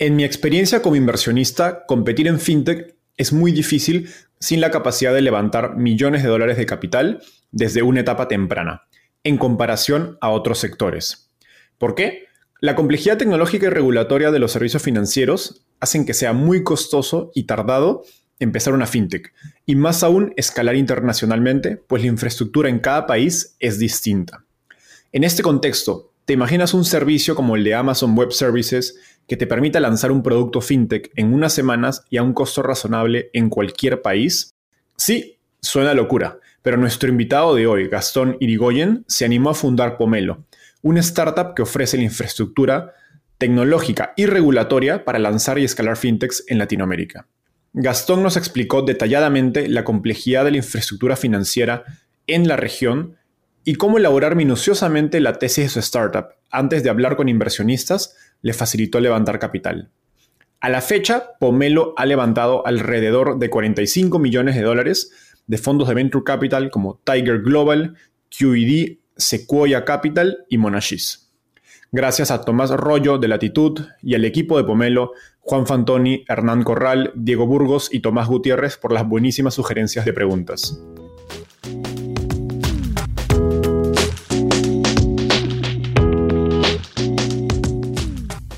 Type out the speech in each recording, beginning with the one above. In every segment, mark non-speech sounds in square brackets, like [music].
En mi experiencia como inversionista, competir en fintech es muy difícil sin la capacidad de levantar millones de dólares de capital desde una etapa temprana, en comparación a otros sectores. ¿Por qué? La complejidad tecnológica y regulatoria de los servicios financieros hacen que sea muy costoso y tardado empezar una fintech, y más aún escalar internacionalmente, pues la infraestructura en cada país es distinta. En este contexto, ¿te imaginas un servicio como el de Amazon Web Services que te permita lanzar un producto fintech en unas semanas y a un costo razonable en cualquier país? Sí, suena locura, pero nuestro invitado de hoy, Gastón Irigoyen, se animó a fundar Pomelo, una startup que ofrece la infraestructura tecnológica y regulatoria para lanzar y escalar fintechs en Latinoamérica. Gastón nos explicó detalladamente la complejidad de la infraestructura financiera en la región y cómo elaborar minuciosamente la tesis de su startup antes de hablar con inversionistas le facilitó levantar capital. A la fecha, Pomelo ha levantado alrededor de 45 millones de dólares de fondos de venture capital como Tiger Global, QED, Sequoia Capital y Monashis. Gracias a Tomás Rollo de Latitud y al equipo de Pomelo, Juan Fantoni, Hernán Corral, Diego Burgos y Tomás Gutiérrez por las buenísimas sugerencias de preguntas.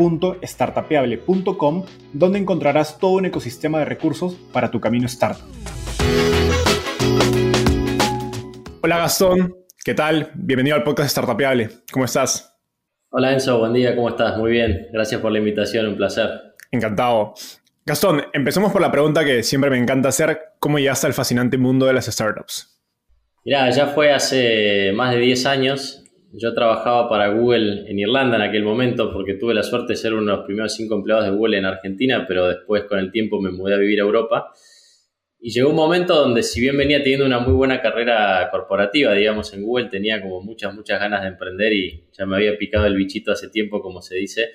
www.startapeable.com, donde encontrarás todo un ecosistema de recursos para tu camino startup. Hola Gastón, ¿qué tal? Bienvenido al podcast Startapeable. ¿Cómo estás? Hola Enzo, buen día, ¿cómo estás? Muy bien, gracias por la invitación, un placer. Encantado. Gastón, empecemos por la pregunta que siempre me encanta hacer, ¿cómo llegaste al fascinante mundo de las startups? Mira, ya fue hace más de 10 años, yo trabajaba para Google en Irlanda en aquel momento porque tuve la suerte de ser uno de los primeros cinco empleados de Google en Argentina, pero después con el tiempo me mudé a vivir a Europa. Y llegó un momento donde si bien venía teniendo una muy buena carrera corporativa, digamos, en Google, tenía como muchas, muchas ganas de emprender y ya me había picado el bichito hace tiempo, como se dice.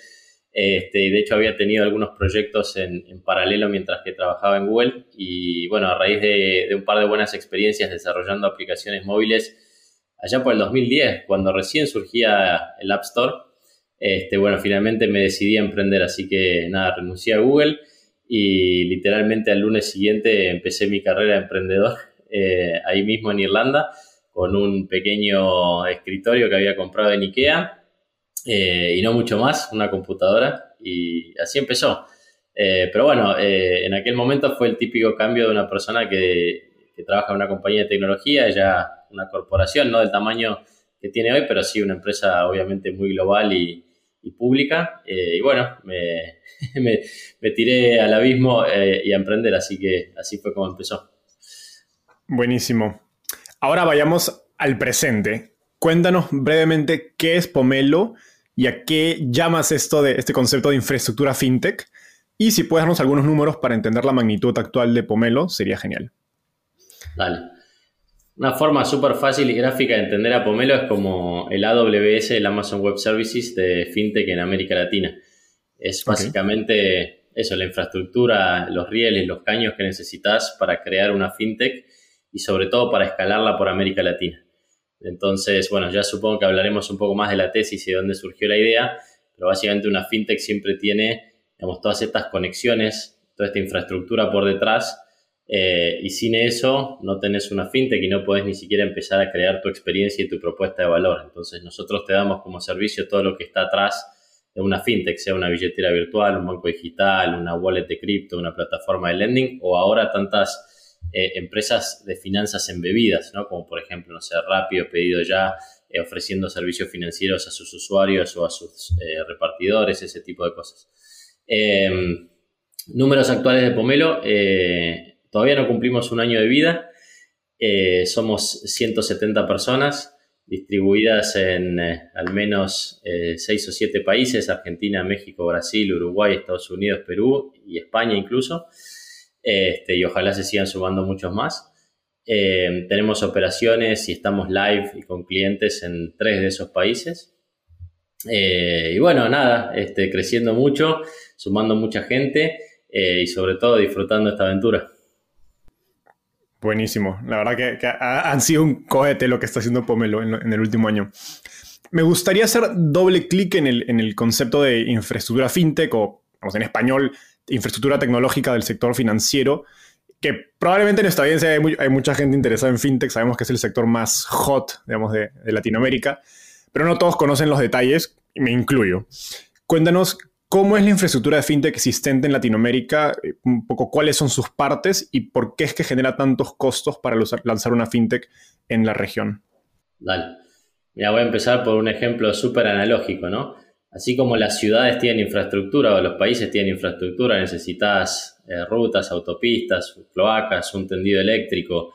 Este, de hecho había tenido algunos proyectos en, paralelo mientras que trabajaba en Google. Y bueno, a raíz de, de un par de buenas experiencias desarrollando aplicaciones móviles, allá por el 2010, cuando recién surgía el App Store, este, bueno, finalmente me decidí a emprender, así que nada, renuncié a Google y literalmente al lunes siguiente empecé mi carrera de emprendedor [laughs] eh, ahí mismo en Irlanda con un pequeño escritorio que había comprado en Ikea eh, y no mucho más, una computadora y así empezó. Eh, pero bueno, en aquel momento fue el típico cambio de una persona que, que trabaja en una compañía de tecnología, ya una corporación, no del tamaño que tiene hoy, pero sí una empresa obviamente muy global y, pública. Eh, y bueno, [laughs] me, me, tiré al abismo eh, y a emprender, así que así fue como empezó. Buenísimo. Ahora vayamos al presente. Cuéntanos brevemente qué es Pomelo y a qué llamas esto de este concepto de infraestructura fintech. Y si puedes darnos algunos números para entender la magnitud actual de Pomelo, sería genial. Dale. Una forma súper fácil y gráfica de entender a Pomelo es como el AWS, el Amazon Web Services de FinTech en América Latina. Es básicamente eso, la infraestructura, los rieles, los caños que necesitas para crear una FinTech y sobre todo para escalarla por América Latina. Entonces, bueno, ya supongo que hablaremos un poco más de la tesis y de dónde surgió la idea, pero básicamente una FinTech siempre tiene, digamos, todas estas conexiones, toda esta infraestructura por detrás eh, y sin eso no tenés una fintech y no podés ni siquiera empezar a crear tu experiencia y tu propuesta de valor. Entonces nosotros te damos como servicio todo lo que está atrás de una fintech, sea una billetera virtual, un banco digital, una wallet de cripto, una plataforma de lending o ahora tantas eh, empresas de finanzas embebidas, ¿no? como por ejemplo, no sé, Rápido, Pedido Ya, eh, ofreciendo servicios financieros a sus usuarios o a sus repartidores, ese tipo de cosas. números actuales de Pomelo. Todavía no cumplimos un año de vida. Eh, somos 170 personas distribuidas en eh, al menos 6 eh, o 7 países, Argentina, México, Brasil, Uruguay, Estados Unidos, Perú y España incluso. este, y ojalá se sigan sumando muchos más. Eh, tenemos operaciones y estamos live y con clientes en tres de esos países. Y bueno, nada, este, creciendo mucho, sumando mucha gente y sobre todo disfrutando esta aventura. Buenísimo. La verdad que, han sido un cohete lo que está haciendo Pomelo en, el último año. Me gustaría hacer doble clic en el, en el, concepto de infraestructura fintech o, vamos, en español, infraestructura tecnológica del sector financiero que probablemente en esta audiencia hay, mucha gente interesada en fintech, sabemos que es el sector más hot, digamos, de, Latinoamérica, pero no todos conocen los detalles, y me incluyo. Cuéntanos cómo es la infraestructura de fintech existente en Latinoamérica, un poco cuáles son sus partes y por qué es que genera tantos costos para lanzar una fintech en la región. Dale. Mira, voy a empezar por un ejemplo súper analógico, ¿no? Así como las ciudades tienen infraestructura o los países tienen infraestructura, necesitas eh, rutas, autopistas, cloacas, un tendido eléctrico,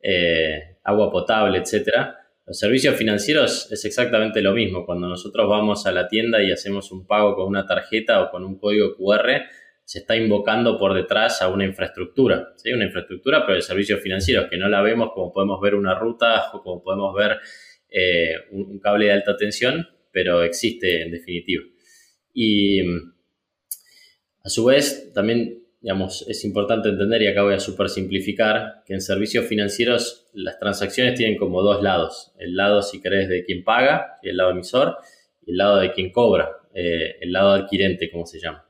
eh, agua potable, etcétera. Los servicios financieros es exactamente lo mismo. Cuando nosotros vamos a la tienda y hacemos un pago con una tarjeta o con un código QR, se está invocando por detrás a una infraestructura, ¿sí? una infraestructura, pero de servicios financieros, que no la vemos como podemos ver una ruta o como podemos ver eh, un, cable de alta tensión, pero existe en definitiva. Y a su vez, también digamos, es importante entender, y acá voy a super simplificar, que en servicios financieros las transacciones tienen como dos lados. El lado, si querés, de quien paga, el lado emisor, y el lado de quien cobra, eh, el lado adquirente, como se llama.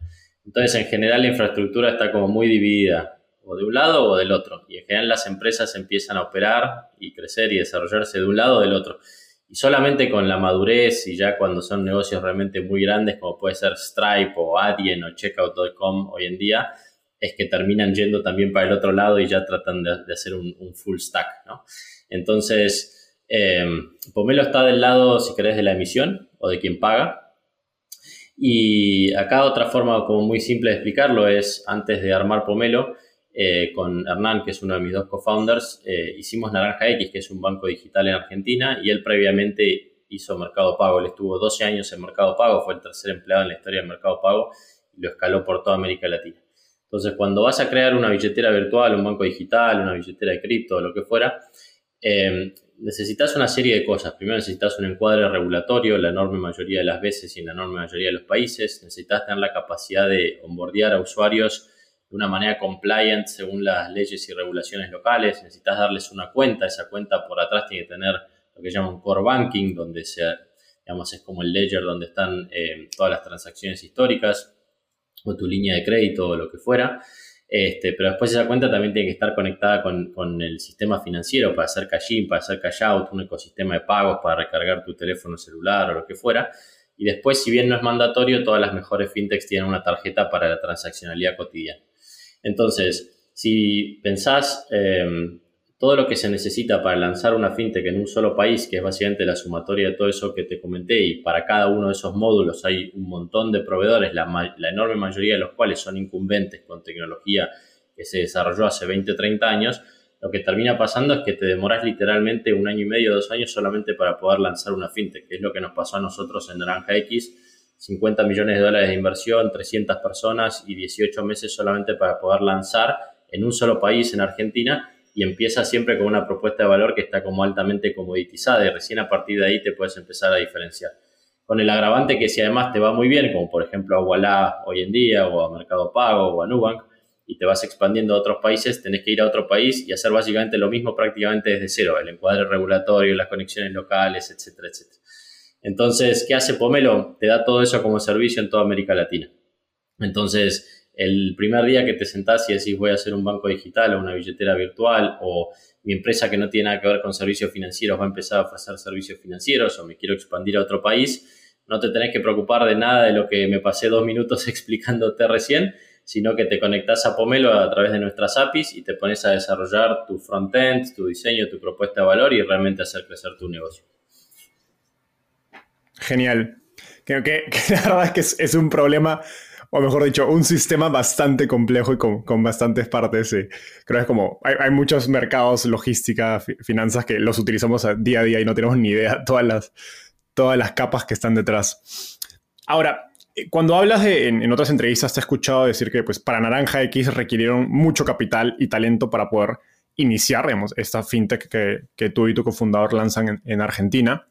Entonces, en general, la infraestructura está como muy dividida, o de un lado o del otro. Y en general las empresas empiezan a operar y crecer y desarrollarse de un lado o del otro. Y solamente con la madurez y ya cuando son negocios realmente muy grandes, como puede ser Stripe o Adyen o Checkout.com hoy en día, es que terminan yendo también para el otro lado y ya tratan de, hacer un, full stack, ¿no? Entonces, eh, Pomelo está del lado, si querés, de la emisión o de quien paga. Y acá otra forma como muy simple de explicarlo es, antes de armar Pomelo, eh, con Hernán, que es uno de mis dos co-founders, eh, hicimos Naranja X, que es un banco digital en Argentina, y él previamente hizo Mercado Pago. Él estuvo 12 años en Mercado Pago, fue el tercer empleado en la historia de Mercado Pago y lo escaló por toda América Latina. Entonces, cuando vas a crear una billetera virtual, un banco digital, una billetera de cripto, lo que fuera, eh, necesitas una serie de cosas. Primero necesitas un encuadre regulatorio, la enorme mayoría de las veces y en la enorme mayoría de los países. Necesitas tener la capacidad de onboardear a usuarios de una manera compliant según las leyes y regulaciones locales. Necesitas darles una cuenta. Esa cuenta por atrás tiene que tener lo que llaman core banking, donde se, digamos, es como el ledger donde están eh, todas las transacciones históricas o tu línea de crédito o lo que fuera. Este, pero después esa cuenta también tiene que estar conectada con, el sistema financiero para hacer cash in, para hacer cash out, un ecosistema de pagos para recargar tu teléfono celular o lo que fuera. Y después, si bien no es mandatorio, todas las mejores fintechs tienen una tarjeta para la transaccionalidad cotidiana. Entonces, si pensás em, todo lo que se necesita para lanzar una fintech en un solo país, que es básicamente la sumatoria de todo eso que te comenté, y para cada uno de esos módulos hay un montón de proveedores, la, enorme mayoría de los cuales son incumbentes con tecnología que se desarrolló hace 20 o 30 años, lo que termina pasando es que te demoras literalmente un año y medio, dos años solamente para poder lanzar una fintech, que es lo que nos pasó a nosotros en Naranja X, 50 millones de dólares de inversión, 300 personas y 18 meses solamente para poder lanzar en un solo país, en Argentina, y empieza siempre con una propuesta de valor que está como altamente comoditizada y recién a partir de ahí te puedes empezar a diferenciar. Con el agravante que si además te va muy bien, como por ejemplo a Walla hoy en día, o a Mercado Pago, o a Nubank, y te vas expandiendo a otros países, tenés que ir a otro país y hacer básicamente lo mismo prácticamente desde cero, el encuadre regulatorio, las conexiones locales, etcétera, etcétera. Entonces, ¿qué hace Pomelo? Te da todo eso como servicio en toda América Latina. Entonces, el primer día que te sentás y decís voy a hacer un banco digital o una billetera virtual o mi empresa que no tiene nada que ver con servicios financieros va a empezar a ofrecer servicios financieros o me quiero expandir a otro país, no te tenés que preocupar de nada de lo que me pasé dos minutos [laughs] explicándote recién, sino que te conectás a Pomelo a través de nuestras APIs y te pones a desarrollar tu frontend, tu diseño, tu propuesta de valor y realmente hacer crecer tu negocio. Genial. Creo que, [laughs] la verdad es que es un problema o mejor dicho, un sistema bastante complejo y con, bastantes partes. Creo que es como, hay, muchos mercados, logística, finanzas que los utilizamos día a día y no tenemos ni idea [laughs] todas las, todas las capas que están detrás. Ahora, cuando hablas de, en, otras entrevistas, te he escuchado decir que pues, para Naranja X requirieron mucho capital y talento para poder iniciar esta fintech que, tú y tu cofundador lanzan en, Argentina.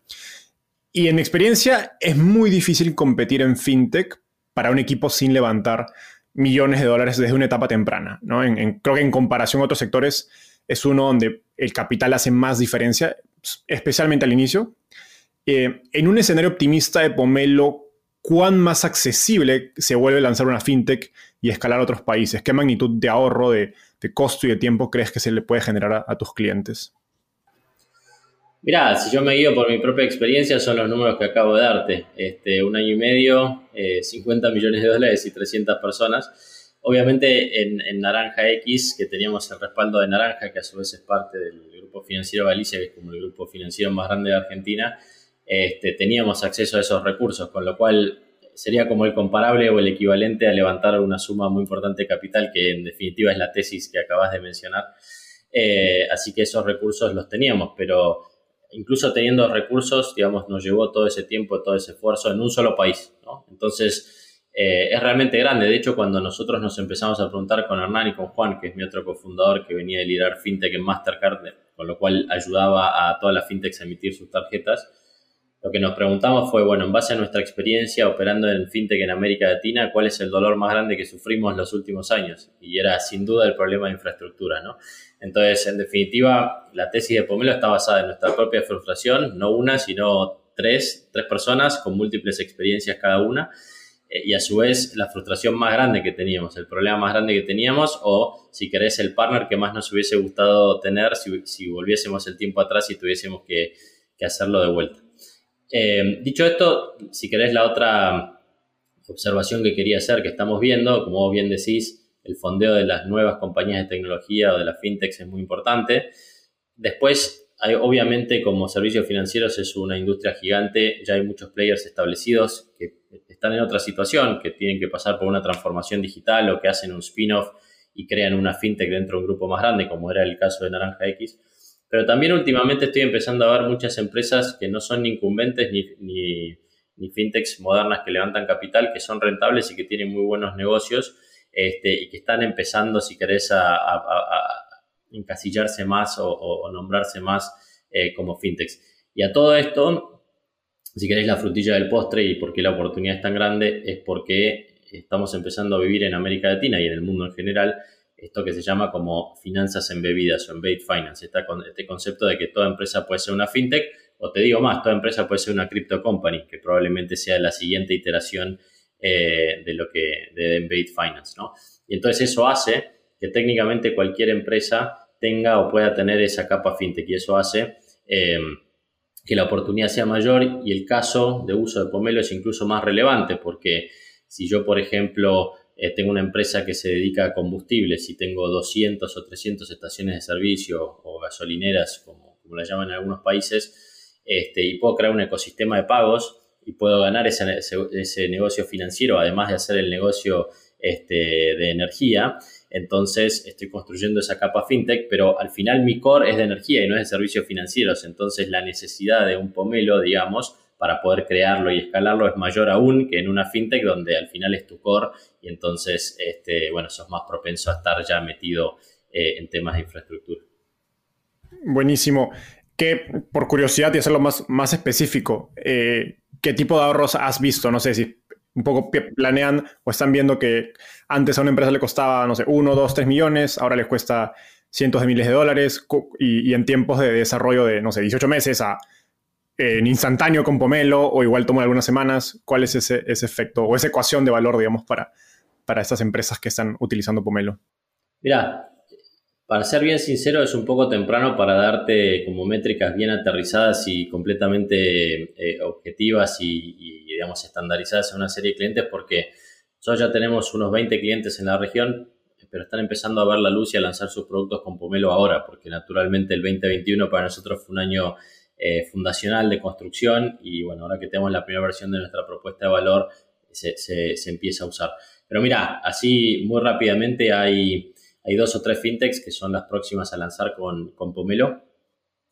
Y en experiencia es muy difícil competir en fintech para un equipo sin levantar millones de dólares desde una etapa temprana. ¿no? creo que en comparación a otros sectores es uno donde el capital hace más diferencia, especialmente al inicio. Eh, en un escenario optimista de Pomelo, ¿cuán más accesible se vuelve lanzar una fintech y escalar a otros países? ¿Qué magnitud de ahorro, de, costo y de tiempo crees que se le puede generar a, tus clientes? Mira, si yo me guío por mi propia experiencia, son los números que acabo de darte. Este, un año y medio, 50 eh, millones de dólares y 300 personas. Obviamente en, Naranja X, que teníamos el respaldo de Naranja, que a su vez es parte del Grupo Financiero Galicia, que es como el grupo financiero más grande de Argentina, este, teníamos acceso a esos recursos, con lo cual sería como el comparable o el equivalente a levantar una suma muy importante de capital, que en definitiva es la tesis que acabas de mencionar. Eh, así que esos recursos los teníamos, pero incluso teniendo recursos, digamos, nos llevó todo ese tiempo, todo ese esfuerzo en un solo país. Entonces, eh, es realmente grande. De hecho, cuando nosotros nos empezamos a preguntar con Hernán y con Juan, que es mi otro cofundador que venía de liderar FinTech en Mastercard, con lo cual ayudaba a todas las FinTechs a emitir sus tarjetas, lo que nos preguntamos fue, bueno, en base a nuestra experiencia operando en FinTech en América Latina, ¿cuál es el dolor más grande que sufrimos en los últimos años? Y era sin duda el problema de infraestructura, ¿no? Entonces, en definitiva, la tesis de Pomelo está basada en nuestra propia frustración, no una, sino tres, tres personas con múltiples experiencias cada una, eh, y a su vez la frustración más grande que teníamos, el problema más grande que teníamos, o si querés, el partner que más nos hubiese gustado tener si, si volviésemos el tiempo atrás y tuviésemos que, que hacerlo de vuelta. Eh, dicho esto, si querés la otra observación que quería hacer, que estamos viendo, como vos bien decís, el fondeo de las nuevas compañías de tecnología o de las fintechs es muy importante. Después, hay, obviamente, como servicios financieros es una industria gigante, ya hay muchos players establecidos que están en otra situación, que tienen que pasar por una transformación digital o que hacen un spin-off y crean una fintech dentro de un grupo más grande, como era el caso de Naranja X. Pero también últimamente estoy empezando a ver muchas empresas que no son incumbentes ni, fintechs modernas que levantan capital, que son rentables y que tienen muy buenos negocios este, y que están empezando, si querés, a, encasillarse más o, nombrarse más eh, como fintechs. Y a todo esto, si queréis la frutilla del postre y por qué la oportunidad es tan grande, es porque estamos empezando a vivir en América Latina y en el mundo en general esto que se llama como finanzas embebidas o embedded finance, con este concepto de que toda empresa puede ser una fintech, o te digo más, toda empresa puede ser una crypto company, que probablemente sea la siguiente iteración eh, de lo que de embedded finance, ¿no? Y entonces eso hace que técnicamente cualquier empresa tenga o pueda tener esa capa fintech y eso hace em, que la oportunidad sea mayor y el caso de uso de Pomelo es incluso más relevante porque si yo, por ejemplo, eh, tengo una empresa que se dedica a combustibles y tengo 200 o 300 estaciones de servicio o gasolineras, como, como las llaman en algunos países, este, y puedo crear un ecosistema de pagos y puedo ganar ese, ese, negocio financiero, además de hacer el negocio este, de energía. Entonces estoy construyendo esa capa fintech, pero al final mi core es de energía y no es de servicios financieros. Entonces la necesidad de un pomelo, digamos, para poder crearlo y escalarlo es mayor aún que en una fintech donde al final es tu core y entonces, este, bueno, sos más propenso a estar ya metido eh, en temas de infraestructura. Buenísimo. Que por curiosidad y hacerlo más, más específico, eh, ¿qué tipo de ahorros has visto? No sé si un poco planean o están viendo que antes a una empresa le costaba, no sé, uno, dos, tres millones, ahora les cuesta cientos de miles de dólares y, en tiempos de desarrollo de, no sé, 18 meses a en instantáneo con Pomelo o igual toma algunas semanas? ¿Cuál es ese, efecto o esa ecuación de valor, digamos, para, para estas empresas que están utilizando Pomelo? Mira, para ser bien sincero, es un poco temprano para darte como métricas bien aterrizadas y completamente eh, objetivas y, digamos, estandarizadas en una serie de clientes porque nosotros ya tenemos unos 20 clientes en la región, pero están empezando a ver la luz y a lanzar sus productos con Pomelo ahora, porque naturalmente el 2021 para nosotros fue un año eh, fundacional de construcción y bueno, ahora que tenemos la primera versión de nuestra propuesta de valor, se, se, empieza a usar. Pero mira, así muy rápidamente hay, hay dos o tres fintechs que son las próximas a lanzar con, con Pomelo.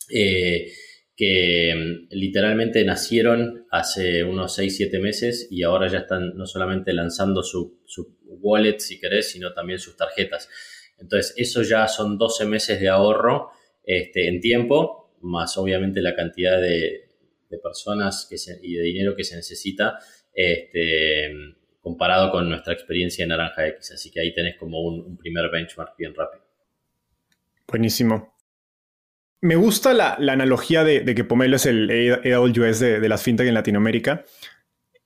Eh, que mm, literalmente nacieron hace unos 6, 7 meses y ahora ya están no solamente lanzando su, wallet, si querés, sino también sus tarjetas. Entonces, eso ya son 12 meses de ahorro este, en tiempo, más obviamente la cantidad de, personas que y de dinero que se necesita este, comparado con nuestra experiencia en Naranja X. Así que ahí tenés como un primer benchmark bien rápido. Buenísimo. Me gusta la, analogía de, que Pomelo es el AWS de, las fintech en Latinoamérica.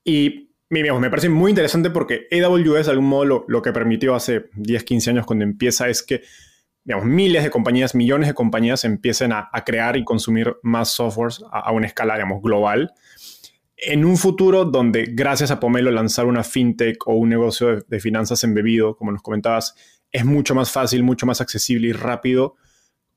Y me parece muy interesante porque AWS, de algún modo, lo, que permitió hace 10, 15 años cuando empieza es que digamos, miles de compañías, millones de compañías empiecen a, crear y consumir más softwares a, una escala, digamos, global. En un futuro donde, gracias a Pomelo, lanzar una fintech o un negocio de, finanzas embebido, como nos comentabas, es mucho más fácil, mucho más accesible y rápido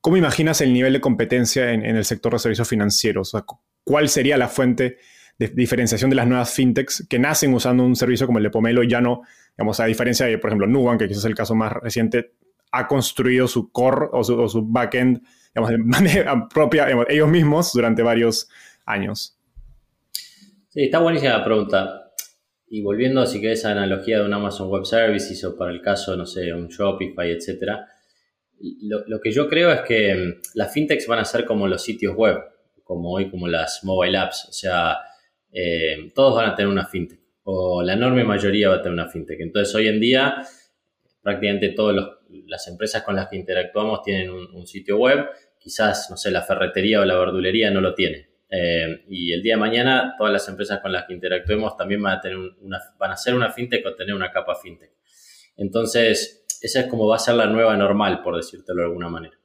¿Cómo imaginas el nivel de competencia en, el sector de servicios financieros? ¿Cuál sería la fuente de diferenciación de las nuevas fintechs que nacen usando un servicio como el de Pomelo y ya no, digamos, a diferencia de, por ejemplo, Nubank, que quizás es el caso más reciente, ha construido su core o su, backend, digamos, de [laughs] manera propia, ellos mismos durante varios años? Sí, está buenísima la pregunta. Y volviendo, si querés, a la analogía de un Amazon Web Services o para el caso, no sé, un Shopify, etcétera, lo, que yo creo es que mm, las fintechs van a ser como los sitios web, como hoy, como las mobile apps. O sea, eh, todos van a tener una fintech, o la enorme mayoría va a tener una fintech. Entonces, hoy en día, prácticamente todas las empresas con las que interactuamos tienen un, sitio web. Quizás, no sé, la ferretería o la verdulería no lo tiene. Eh, y el día de mañana, todas las empresas con las que interactuemos también van a, tener una, van a ser una fintech o tener una capa fintech. Entonces, esa es como va a ser la nueva normal, por decírtelo de alguna manera.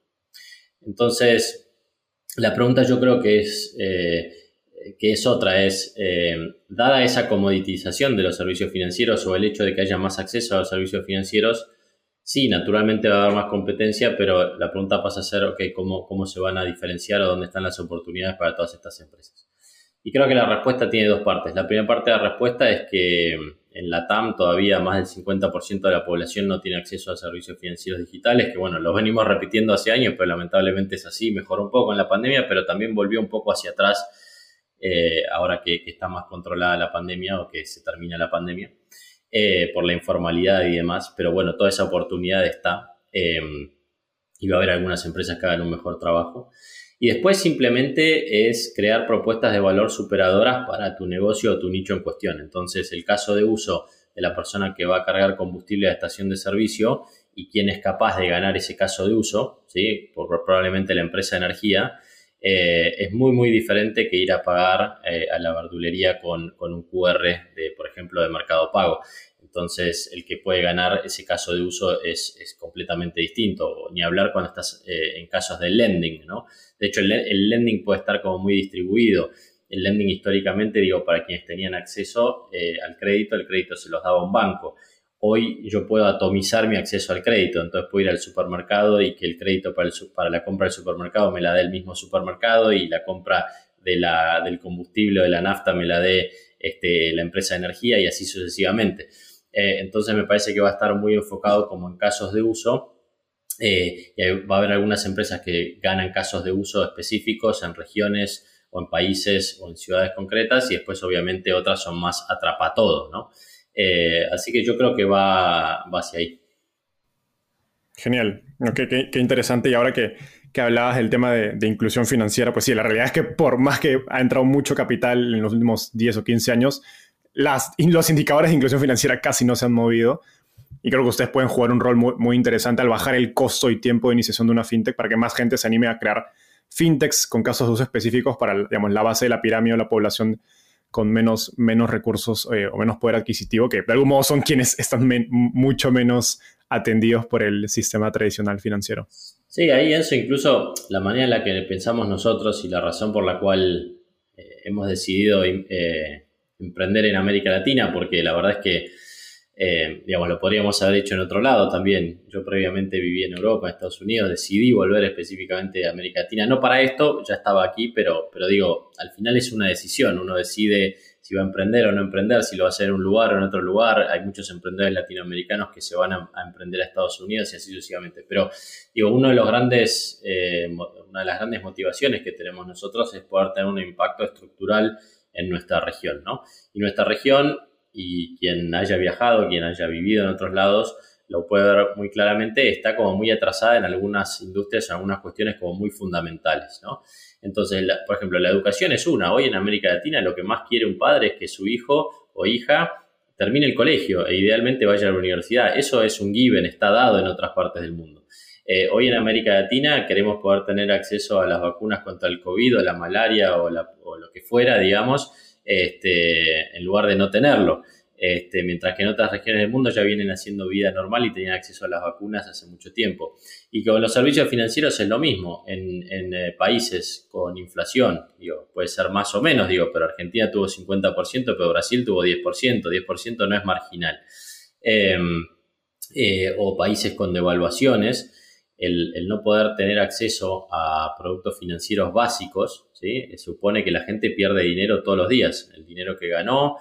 Entonces, la pregunta yo creo que es, eh, que es otra, es, eh, dada esa comoditización de los servicios financieros o el hecho de que haya más acceso a los servicios financieros, sí, naturalmente va a haber más competencia, pero la pregunta pasa a ser, ok, ¿cómo, cómo se van a diferenciar o dónde están las oportunidades para todas estas empresas? Y creo que la respuesta tiene dos partes. La primera parte de la respuesta es que en la TAM todavía más del 50% de la población no tiene acceso a servicios financieros digitales, que bueno, lo venimos repitiendo hace años, pero lamentablemente es así, mejoró un poco en la pandemia, pero también volvió un poco hacia atrás eh, ahora que, está más controlada la pandemia o que se termina la pandemia, eh, por la informalidad y demás, pero bueno, toda esa oportunidad está eh, y va a haber algunas empresas que hagan un mejor trabajo. Y después simplemente es crear propuestas de valor superadoras para tu negocio o tu nicho en cuestión. Entonces, el caso de uso de la persona que va a cargar combustible a la estación de servicio y quién es capaz de ganar ese caso de uso, ¿sí? por probablemente la empresa de energía, eh, es muy, muy diferente que ir a pagar eh, a la verdulería con, con, un QR, de, por ejemplo, de Mercado Pago. Entonces, el que puede ganar ese caso de uso es, completamente distinto. Ni hablar cuando estás eh, en casos de lending, ¿no? De hecho, el, lending puede estar como muy distribuido. El lending históricamente, digo, para quienes tenían acceso al crédito, el crédito se los daba un banco. Hoy yo puedo atomizar mi acceso al crédito, entonces puedo ir al supermercado y que el crédito para, la compra del supermercado me la dé el mismo supermercado y la compra del combustible o de la nafta me la dé este, la empresa de energía y así sucesivamente. Eh, entonces me parece que va a estar muy enfocado como en casos de uso. Eh, y va a haber algunas empresas que ganan casos de uso específicos en regiones o en países o en ciudades concretas y después obviamente otras son más atrapa todo, ¿no? Eh, así que yo creo que va, hacia ahí. Genial, qué, interesante. Y ahora que, hablabas del tema de, inclusión financiera, pues sí, la realidad es que por más que ha entrado mucho capital en los últimos 10 o 15 años, los indicadores de inclusión financiera casi no se han movido. Y creo que ustedes pueden jugar un rol muy, interesante al bajar el costo y tiempo de iniciación de una fintech para que más gente se anime a crear fintechs con casos de uso específicos para digamos, la base de la pirámide o la población con menos, menos recursos eh, o menos poder adquisitivo, que de algún modo son quienes están mucho menos atendidos por el sistema tradicional financiero. Sí, ahí eso incluso la manera en la que pensamos nosotros y la razón por la cual eh, hemos decidido eh, emprender en América Latina, porque la verdad es que, eh, digamos, lo podríamos haber hecho en otro lado también. Yo previamente viví en Europa, en Estados Unidos, decidí volver específicamente a América Latina. No para esto, ya estaba aquí, pero, pero digo, al final es una decisión. Uno decide si va a emprender o no emprender, si lo va a hacer en un lugar o en otro lugar. Hay muchos emprendedores latinoamericanos que se van a, emprender a Estados Unidos y así sucesivamente. Pero, digo, uno de los grandes... Eh, una de las grandes motivaciones que tenemos nosotros es poder tener un impacto estructural en nuestra región, ¿no? Y nuestra región, y quien haya viajado, quien haya vivido en otros lados, lo puede ver muy claramente, está como muy atrasada en algunas industrias, en algunas cuestiones como muy fundamentales, ¿no? Entonces, por ejemplo, la educación es una. Hoy en América Latina lo que más quiere un padre es que su hijo o hija termine el colegio e idealmente vaya a la universidad. Eso es un given, está dado en otras partes del mundo. Eh, hoy en América Latina queremos poder tener acceso a las vacunas contra el COVID o la malaria o, lo que fuera, digamos, este, en lugar de no tenerlo. Este, mientras que en otras regiones del mundo ya vienen haciendo vida normal y tenían acceso a las vacunas hace mucho tiempo. Y con los servicios financieros es lo mismo, en, eh, países con inflación, digo, puede ser más o menos, digo, pero Argentina tuvo 50%, pero Brasil tuvo 10%, 10% no es marginal. Em, eh, o países con devaluaciones, el, no poder tener acceso a productos financieros básicos, ¿sí? supone que la gente pierde dinero todos los días, el dinero que ganó,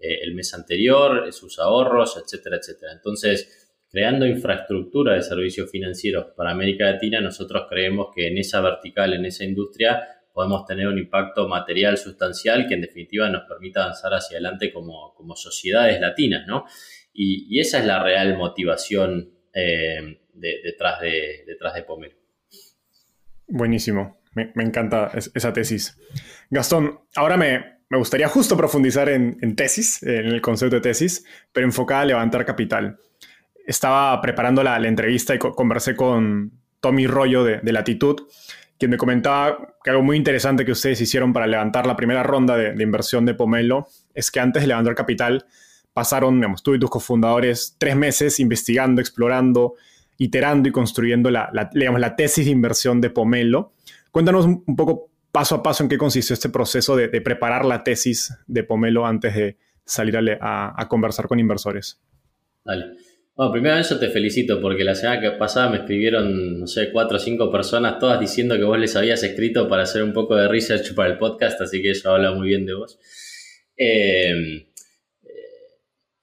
eh, el mes anterior, sus ahorros, etcétera, etcétera. Entonces, creando infraestructura de servicios financieros para América Latina, nosotros creemos que en esa vertical, en esa industria, podemos tener un impacto material sustancial que en definitiva nos permita avanzar hacia adelante como, sociedades latinas, ¿no? Y, esa es la real motivación eh, detrás, de, detrás de Pomelo. Buenísimo, me, me encanta esa tesis. Gastón, ahora me, me gustaría justo profundizar en, tesis, en el concepto de tesis, pero enfocada a levantar capital. Estaba preparando la, entrevista y conversé con Tommy Rollo de, Latitud, quien me comentaba que algo muy interesante que ustedes hicieron para levantar la primera ronda de, inversión de Pomelo es que antes de levantar capital pasaron, digamos, tú y tus cofundadores tres meses investigando, explorando, iterando y construyendo la, la tesis de inversión de Pomelo. Cuéntanos un poco paso a paso en qué consistió este proceso de, preparar la tesis de Pomelo antes de salir a, conversar con inversores. Dale. Bueno, primero eso te felicito porque la semana pasada me escribieron, no sé, cuatro o cinco personas, todas diciendo que vos les habías escrito para hacer un poco de research para el podcast, así que eso habla muy bien de vos. Eh,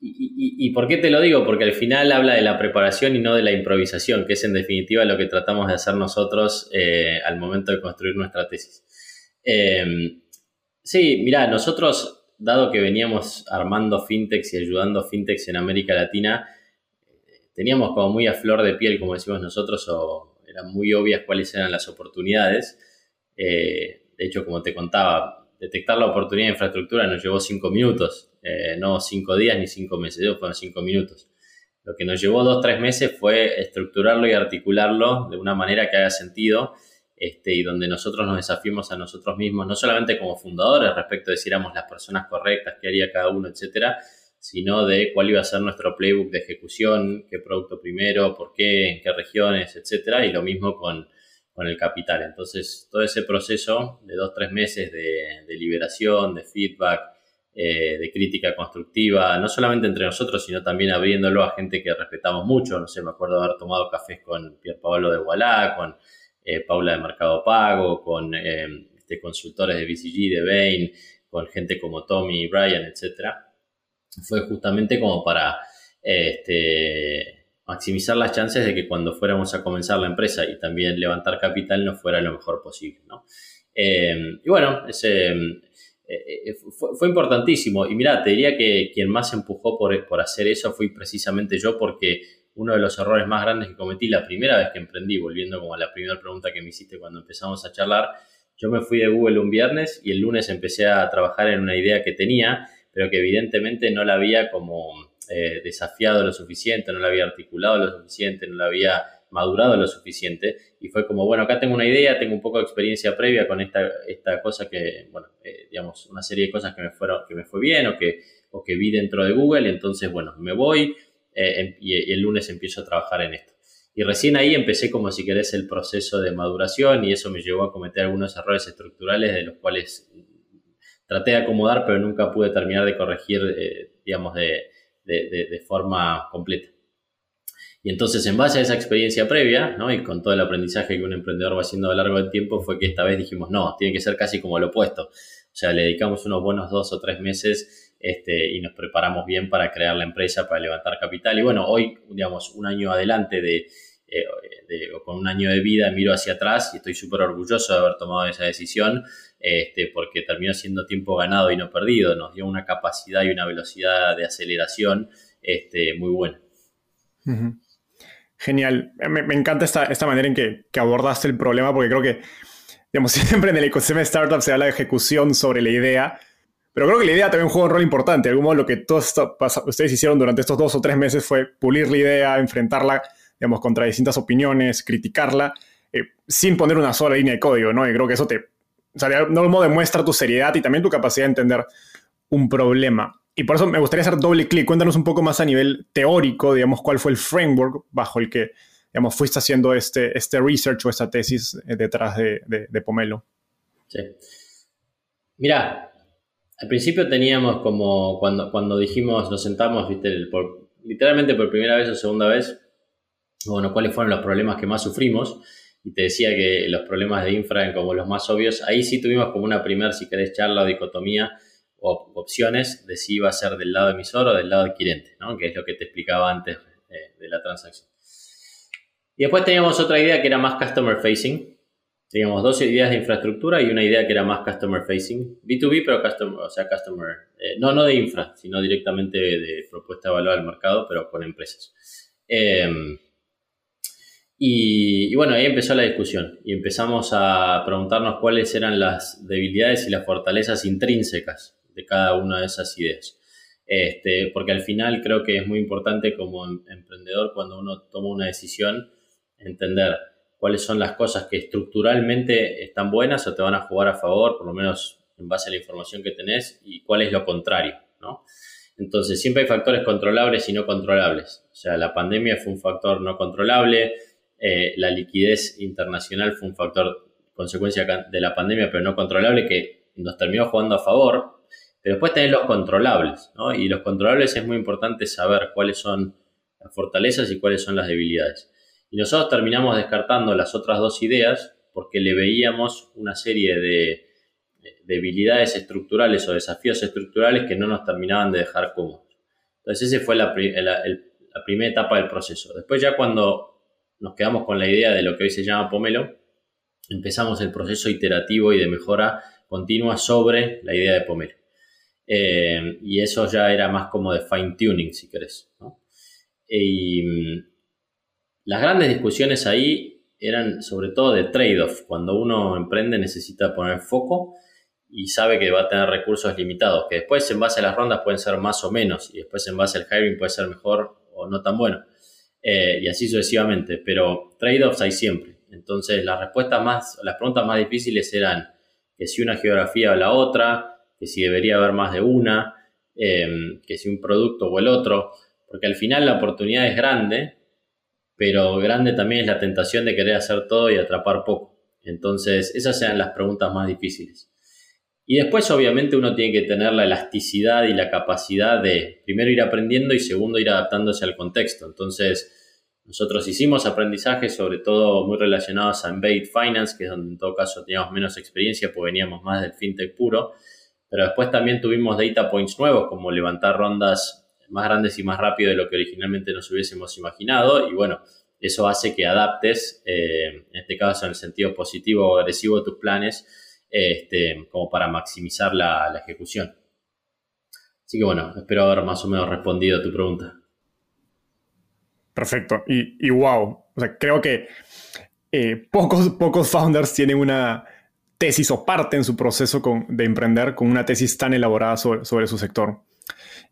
y, por qué te lo digo? Porque al final habla de la preparación y no de la improvisación, que es en definitiva lo que tratamos de hacer nosotros eh, al momento de construir nuestra tesis. Em, sí, mira, nosotros, dado que veníamos armando fintechs y ayudando fintechs en América Latina, teníamos como muy a flor de piel, como decimos nosotros, o eran muy obvias cuáles eran las oportunidades. Eh, de hecho, como te contaba, detectar la oportunidad de infraestructura nos llevó cinco minutos, eh, no cinco días ni cinco meses, fueron cinco minutos. Lo que nos llevó dos, tres meses fue estructurarlo y articularlo de una manera que haga sentido este, y donde nosotros nos desafiamos a nosotros mismos, no solamente como fundadores respecto de si éramos las personas correctas, qué haría cada uno, etcétera, sino de cuál iba a ser nuestro playbook de ejecución, qué producto primero, por qué, en qué regiones, etcétera, y lo mismo con, el capital. Entonces, todo ese proceso de dos, tres meses de, liberación, de feedback, eh, de crítica constructiva, no solamente entre nosotros, sino también abriéndolo a gente que respetamos mucho. No sé, me acuerdo haber tomado cafés con Pier Paolo de Wallah, con eh, Paula de Mercado Pago, con eh, este, consultores de BCG, de Bain, con gente como Tommy, Brian, etc. Fue justamente como para este, maximizar las chances de que cuando fuéramos a comenzar la empresa y también levantar capital no fuera lo mejor posible. Eh, y bueno, ese, fue, importantísimo. Y mira, te diría que quien más empujó por, por hacer eso fui precisamente yo porque uno de los errores más grandes que cometí la primera vez que emprendí, volviendo como a la primera pregunta que me hiciste cuando empezamos a charlar, yo me fui de Google un viernes y el lunes empecé a trabajar en una idea que tenía, pero que evidentemente no la había como eh, desafiado lo suficiente, no la había articulado lo suficiente, no la había madurado lo suficiente y fue como, bueno, acá tengo una idea, tengo un poco de experiencia previa con esta, esta cosa que, bueno, eh, digamos, una serie de cosas que me, fueron, que me fue bien o que, o que vi dentro de Google, entonces, bueno, me voy, eh, em, y, el lunes empiezo a trabajar en esto. Y recién ahí empecé como si querés el proceso de maduración y eso me llevó a cometer algunos errores estructurales de los cuales traté de acomodar pero nunca pude terminar de corregir, eh, digamos, de, de, forma completa. Y entonces, en base a esa experiencia previa, ¿no? y con todo el aprendizaje que un emprendedor va haciendo a lo largo del tiempo, fue que esta vez dijimos, no, tiene que ser casi como lo opuesto. O sea, le dedicamos unos buenos dos o tres meses este, y nos preparamos bien para crear la empresa, para levantar capital. Y bueno, hoy, digamos, un año adelante de, con un año de vida, miro hacia atrás y estoy súper orgulloso de haber tomado esa decisión, este, porque terminó siendo tiempo ganado y no perdido, nos dio una capacidad y una velocidad de aceleración este, muy buena. Genial. Me, encanta esta, esta, manera en que, abordaste el problema, porque creo que, digamos, [laughs] siempre en el ecosistema de startups se habla de ejecución sobre la idea, pero creo que la idea también juega un rol importante. De algún modo, lo que todos ustedes hicieron durante estos dos o tres meses fue pulir la idea, enfrentarla, digamos, contra distintas opiniones, criticarla, eh, sin poner una sola línea de código, ¿no? Y creo que eso te, o sea, de algún modo demuestra tu seriedad y también tu capacidad de entender un problema. Y por eso me gustaría hacer doble clic. Cuéntanos un poco más a nivel teórico, digamos, cuál fue el framework bajo el que, digamos, fuiste haciendo este, este research o esta tesis eh, detrás de, de, Pomelo. Sí. Mira, al principio teníamos como, cuando, cuando dijimos, nos sentamos, viste, literalmente por primera vez o segunda vez, bueno, cuáles fueron los problemas que más sufrimos. Y te decía que los problemas de infra eran como los más obvios. Ahí sí tuvimos como una primer, si querés, charla o dicotomía o opciones de si iba a ser del lado emisor o del lado adquirente, ¿no? que es lo que te explicaba antes eh, de la transacción. Y después teníamos otra idea que era más customer facing. Teníamos dos ideas de infraestructura y una idea que era más customer facing. B2B, pero customer, o sea, customer, eh, no, no de infra, sino directamente de, propuesta de valor al mercado, pero con empresas. Em, y, bueno, ahí empezó la discusión y empezamos a preguntarnos cuáles eran las debilidades y las fortalezas intrínsecas de cada una de esas ideas. Este, porque al final creo que es muy importante como em, emprendedor cuando uno toma una decisión entender cuáles son las cosas que estructuralmente están buenas o te van a jugar a favor, por lo menos en base a la información que tenés, y cuál es lo contrario, ¿no? Entonces, siempre hay factores controlables y no controlables. O sea, la pandemia fue un factor no controlable, eh, la liquidez internacional fue un factor consecuencia de la pandemia, pero no controlable, que nos terminó jugando a favor, pero después tenés los controlables, ¿no? Y los controlables es muy importante saber cuáles son las fortalezas y cuáles son las debilidades. Y nosotros terminamos descartando las otras dos ideas porque le veíamos una serie de debilidades estructurales o desafíos estructurales que no nos terminaban de dejar cómodos. Entonces, esa fue la, la primera etapa del proceso. Después ya cuando nos quedamos con la idea de lo que hoy se llama Pomelo, empezamos el proceso iterativo y de mejora continua sobre la idea de Pomelo. Eh, y eso ya era más como de fine tuning, si querés. Y mm, las grandes discusiones ahí eran sobre todo de trade-off. Cuando uno emprende necesita poner foco y sabe que va a tener recursos limitados, que después en base a las rondas pueden ser más o menos y después en base al hiring puede ser mejor o no tan bueno. Eh, y así sucesivamente, pero trade-offs hay siempre. Entonces las respuestas más, las preguntas más difíciles eran que si una geografía o la otra, que si debería haber más de una, em, que si un producto o el otro, porque al final la oportunidad es grande, pero grande también es la tentación de querer hacer todo y atrapar poco. Entonces, esas eran las preguntas más difíciles. Y después, obviamente, uno tiene que tener la elasticidad y la capacidad de, primero, ir aprendiendo y segundo, ir adaptándose al contexto. Entonces, nosotros hicimos aprendizajes, sobre todo muy relacionados a Embedded Finance, que es donde en todo caso teníamos menos experiencia, pues veníamos más del fintech puro. Pero después también tuvimos data points nuevos, como levantar rondas más grandes y más rápido de lo que originalmente nos hubiésemos imaginado. Y bueno, eso hace que adaptes, eh, en este caso en el sentido positivo o agresivo, tus planes este, como para maximizar la, ejecución. Así que bueno, espero haber más o menos respondido a tu pregunta. Perfecto. Y, wow, o sea, creo que eh, pocos, pocos founders tienen una tesis o parte en su proceso de emprender con una tesis tan elaborada sobre, su sector.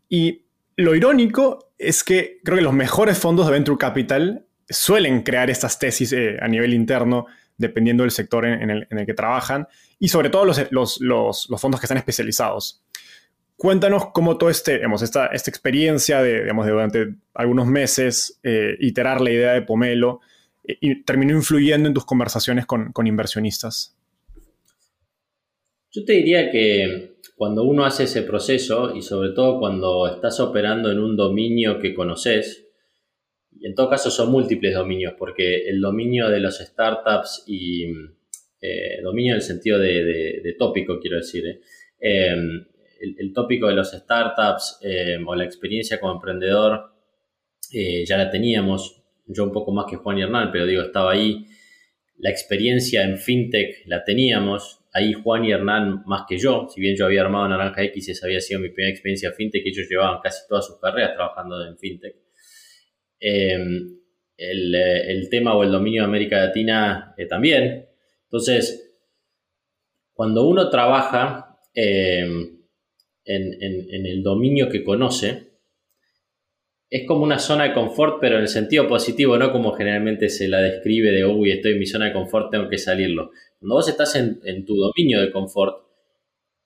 Y lo irónico es que creo que los mejores fondos de Venture Capital suelen crear estas tesis eh, a nivel interno, dependiendo del sector en, el, que trabajan, y sobre todo los, los, fondos que están especializados. Cuéntanos cómo todo este, esta, esta experiencia de, digamos, de durante algunos meses, eh, iterar la idea de Pomelo, eh, y terminó influyendo en tus conversaciones con, inversionistas. Yo te diría que cuando uno hace ese proceso y sobre todo cuando estás operando en un dominio que conoces, y en todo caso son múltiples dominios, porque el dominio de los startups y eh, dominio en el sentido de, tópico, quiero decir, ¿eh? Em, el, tópico de los startups em, o la experiencia como emprendedor eh, ya la teníamos, yo un poco más que Juan y Hernán, pero digo, estaba ahí, la experiencia en fintech la teníamos, ahí Juan y Hernán más que yo, si bien yo había armado Naranja X, esa había sido mi primera experiencia en fintech, ellos llevaban casi todas sus carreras trabajando en fintech. Em, eh, el, tema o el dominio de América Latina eh, también. Entonces, cuando uno trabaja em, en, el dominio que conoce, es como una zona de confort, pero en el sentido positivo, no como generalmente se la describe de, uy, estoy en mi zona de confort, tengo que salirlo. Cuando vos estás en, tu dominio de confort,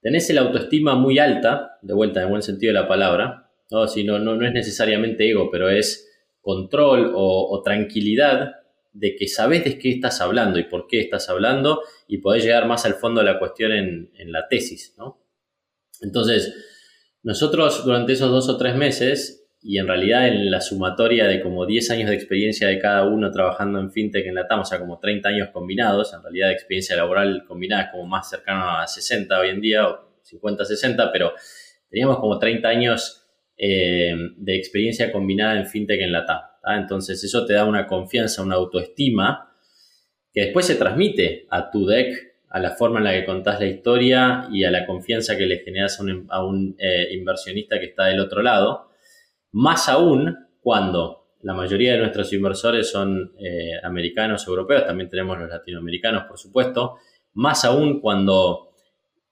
tenés el autoestima muy alta, de vuelta en buen sentido de la palabra, ¿no? Si no, no, no es necesariamente ego, pero es control o, tranquilidad de que sabes de qué estás hablando y por qué estás hablando y podés llegar más al fondo de la cuestión en, la tesis, ¿no? Entonces, nosotros durante esos dos o tres meses y en realidad en la sumatoria de como 10 años de experiencia de cada uno trabajando en fintech en la TAM, o sea, como 30 años combinados, en realidad de experiencia laboral combinada es como más cercano a 60 hoy en día, o 50, 60, pero teníamos como 30 años eh, de experiencia combinada en fintech en la TAM. Entonces eso te da una confianza, una autoestima que después se transmite a tu deck, a la forma en la que contás la historia y a la confianza que le generas a un, eh, inversionista que está del otro lado. Más aún cuando la mayoría de nuestros inversores son eh, americanos, europeos, también tenemos los latinoamericanos, por supuesto. Más aún cuando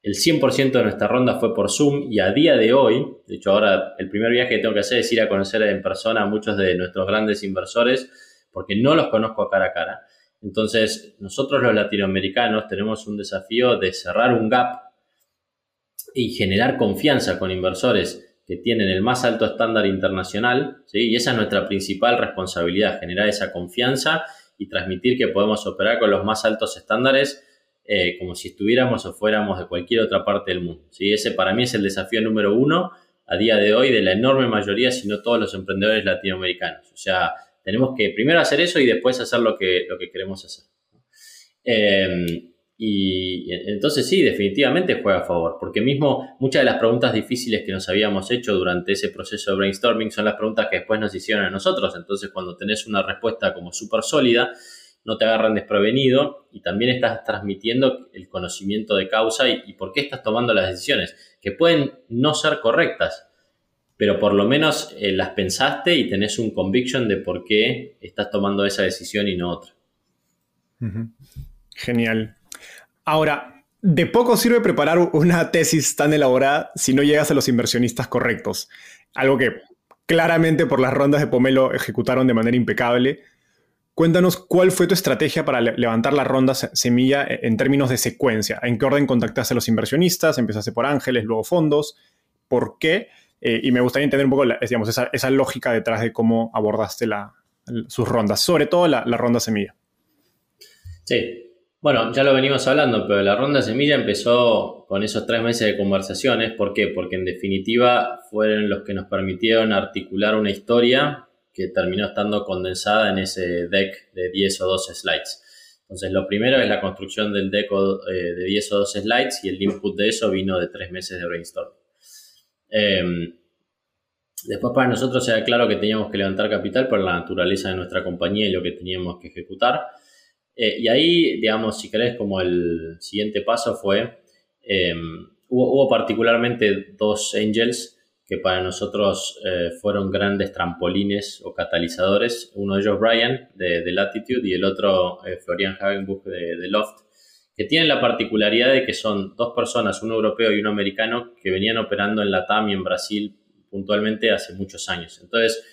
el 100% de nuestra ronda fue por Zoom y a día de hoy, de hecho ahora el primer viaje que tengo que hacer es ir a conocer en persona a muchos de nuestros grandes inversores porque no los conozco cara a cara. Entonces, nosotros los latinoamericanos tenemos un desafío de cerrar un gap y generar confianza con inversores que tienen el más alto estándar internacional, ¿sí? y esa es nuestra principal responsabilidad, generar esa confianza y transmitir que podemos operar con los más altos estándares eh, como si estuviéramos o fuéramos de cualquier otra parte del mundo. ¿sí? Ese para mí es el desafío número uno a día de hoy de la enorme mayoría, si no todos los emprendedores latinoamericanos. O sea, tenemos que primero hacer eso y después hacer lo que, lo que queremos hacer. Em, y entonces sí, definitivamente juega a favor, porque mismo muchas de las preguntas difíciles que nos habíamos hecho durante ese proceso de brainstorming son las preguntas que después nos hicieron a nosotros. Entonces, cuando tenés una respuesta como súper sólida, no te agarran desprevenido y también estás transmitiendo el conocimiento de causa y, por qué estás tomando las decisiones, que pueden no ser correctas, pero por lo menos eh, las pensaste y tenés un conviction de por qué estás tomando esa decisión y no otra. Genial. Ahora, de poco sirve preparar una tesis tan elaborada si no llegas a los inversionistas correctos. Algo que claramente por las rondas de Pomelo ejecutaron de manera impecable Cuéntanos cuál fue tu estrategia para levantar la ronda semilla e-, en términos de secuencia. ¿En qué orden contactaste a los inversionistas? ¿Empezaste por ángeles, luego fondos? ¿Por qué? Eh, y me gustaría entender un poco digamos, esa, lógica detrás de cómo abordaste sus rondas, sobre todo la, ronda semilla. Sí, bueno, ya lo venimos hablando, pero la ronda semilla empezó con esos tres meses de conversaciones. ¿Por qué? Porque en definitiva fueron los que nos permitieron articular una historia que terminó estando condensada en ese deck de 10 o 12 slides. Entonces, lo primero es la construcción del deck eh, de 10 o 12 slides y el input de eso vino de tres meses de brainstorming. Em, después, para nosotros era claro que teníamos que levantar capital por la naturaleza de nuestra compañía y lo que teníamos que ejecutar. Eh, y ahí, digamos, si querés, como el siguiente paso fue, em, hubo, particularmente dos angels que para nosotros eh, fueron grandes trampolines o catalizadores. Uno de ellos Brian de, Latitude y el otro eh, Florian Hagenbuch de, Loft, que tienen la particularidad de que son dos personas, uno europeo y uno americano, que venían operando en la TAM y en Brasil puntualmente hace muchos años. Entonces,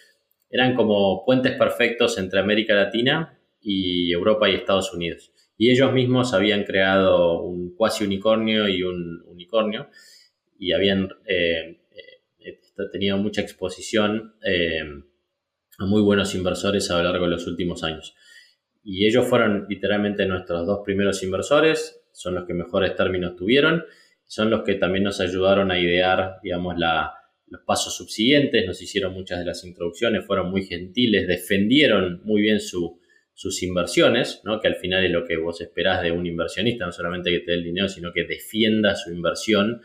eran como puentes perfectos entre América Latina y Europa y Estados Unidos. Y ellos mismos habían creado un cuasi unicornio y un unicornio y habían eh, ha tenido mucha exposición eh, a muy buenos inversores a lo largo de los últimos años. Y ellos fueron literalmente nuestros dos primeros inversores, son los que mejores términos tuvieron, son los que también nos ayudaron a idear, digamos, los pasos subsiguientes, nos hicieron muchas de las introducciones, fueron muy gentiles, defendieron muy bien sus inversiones, ¿no? que al final es lo que vos esperás de un inversionista, no solamente que te dé el dinero, sino que defienda su inversión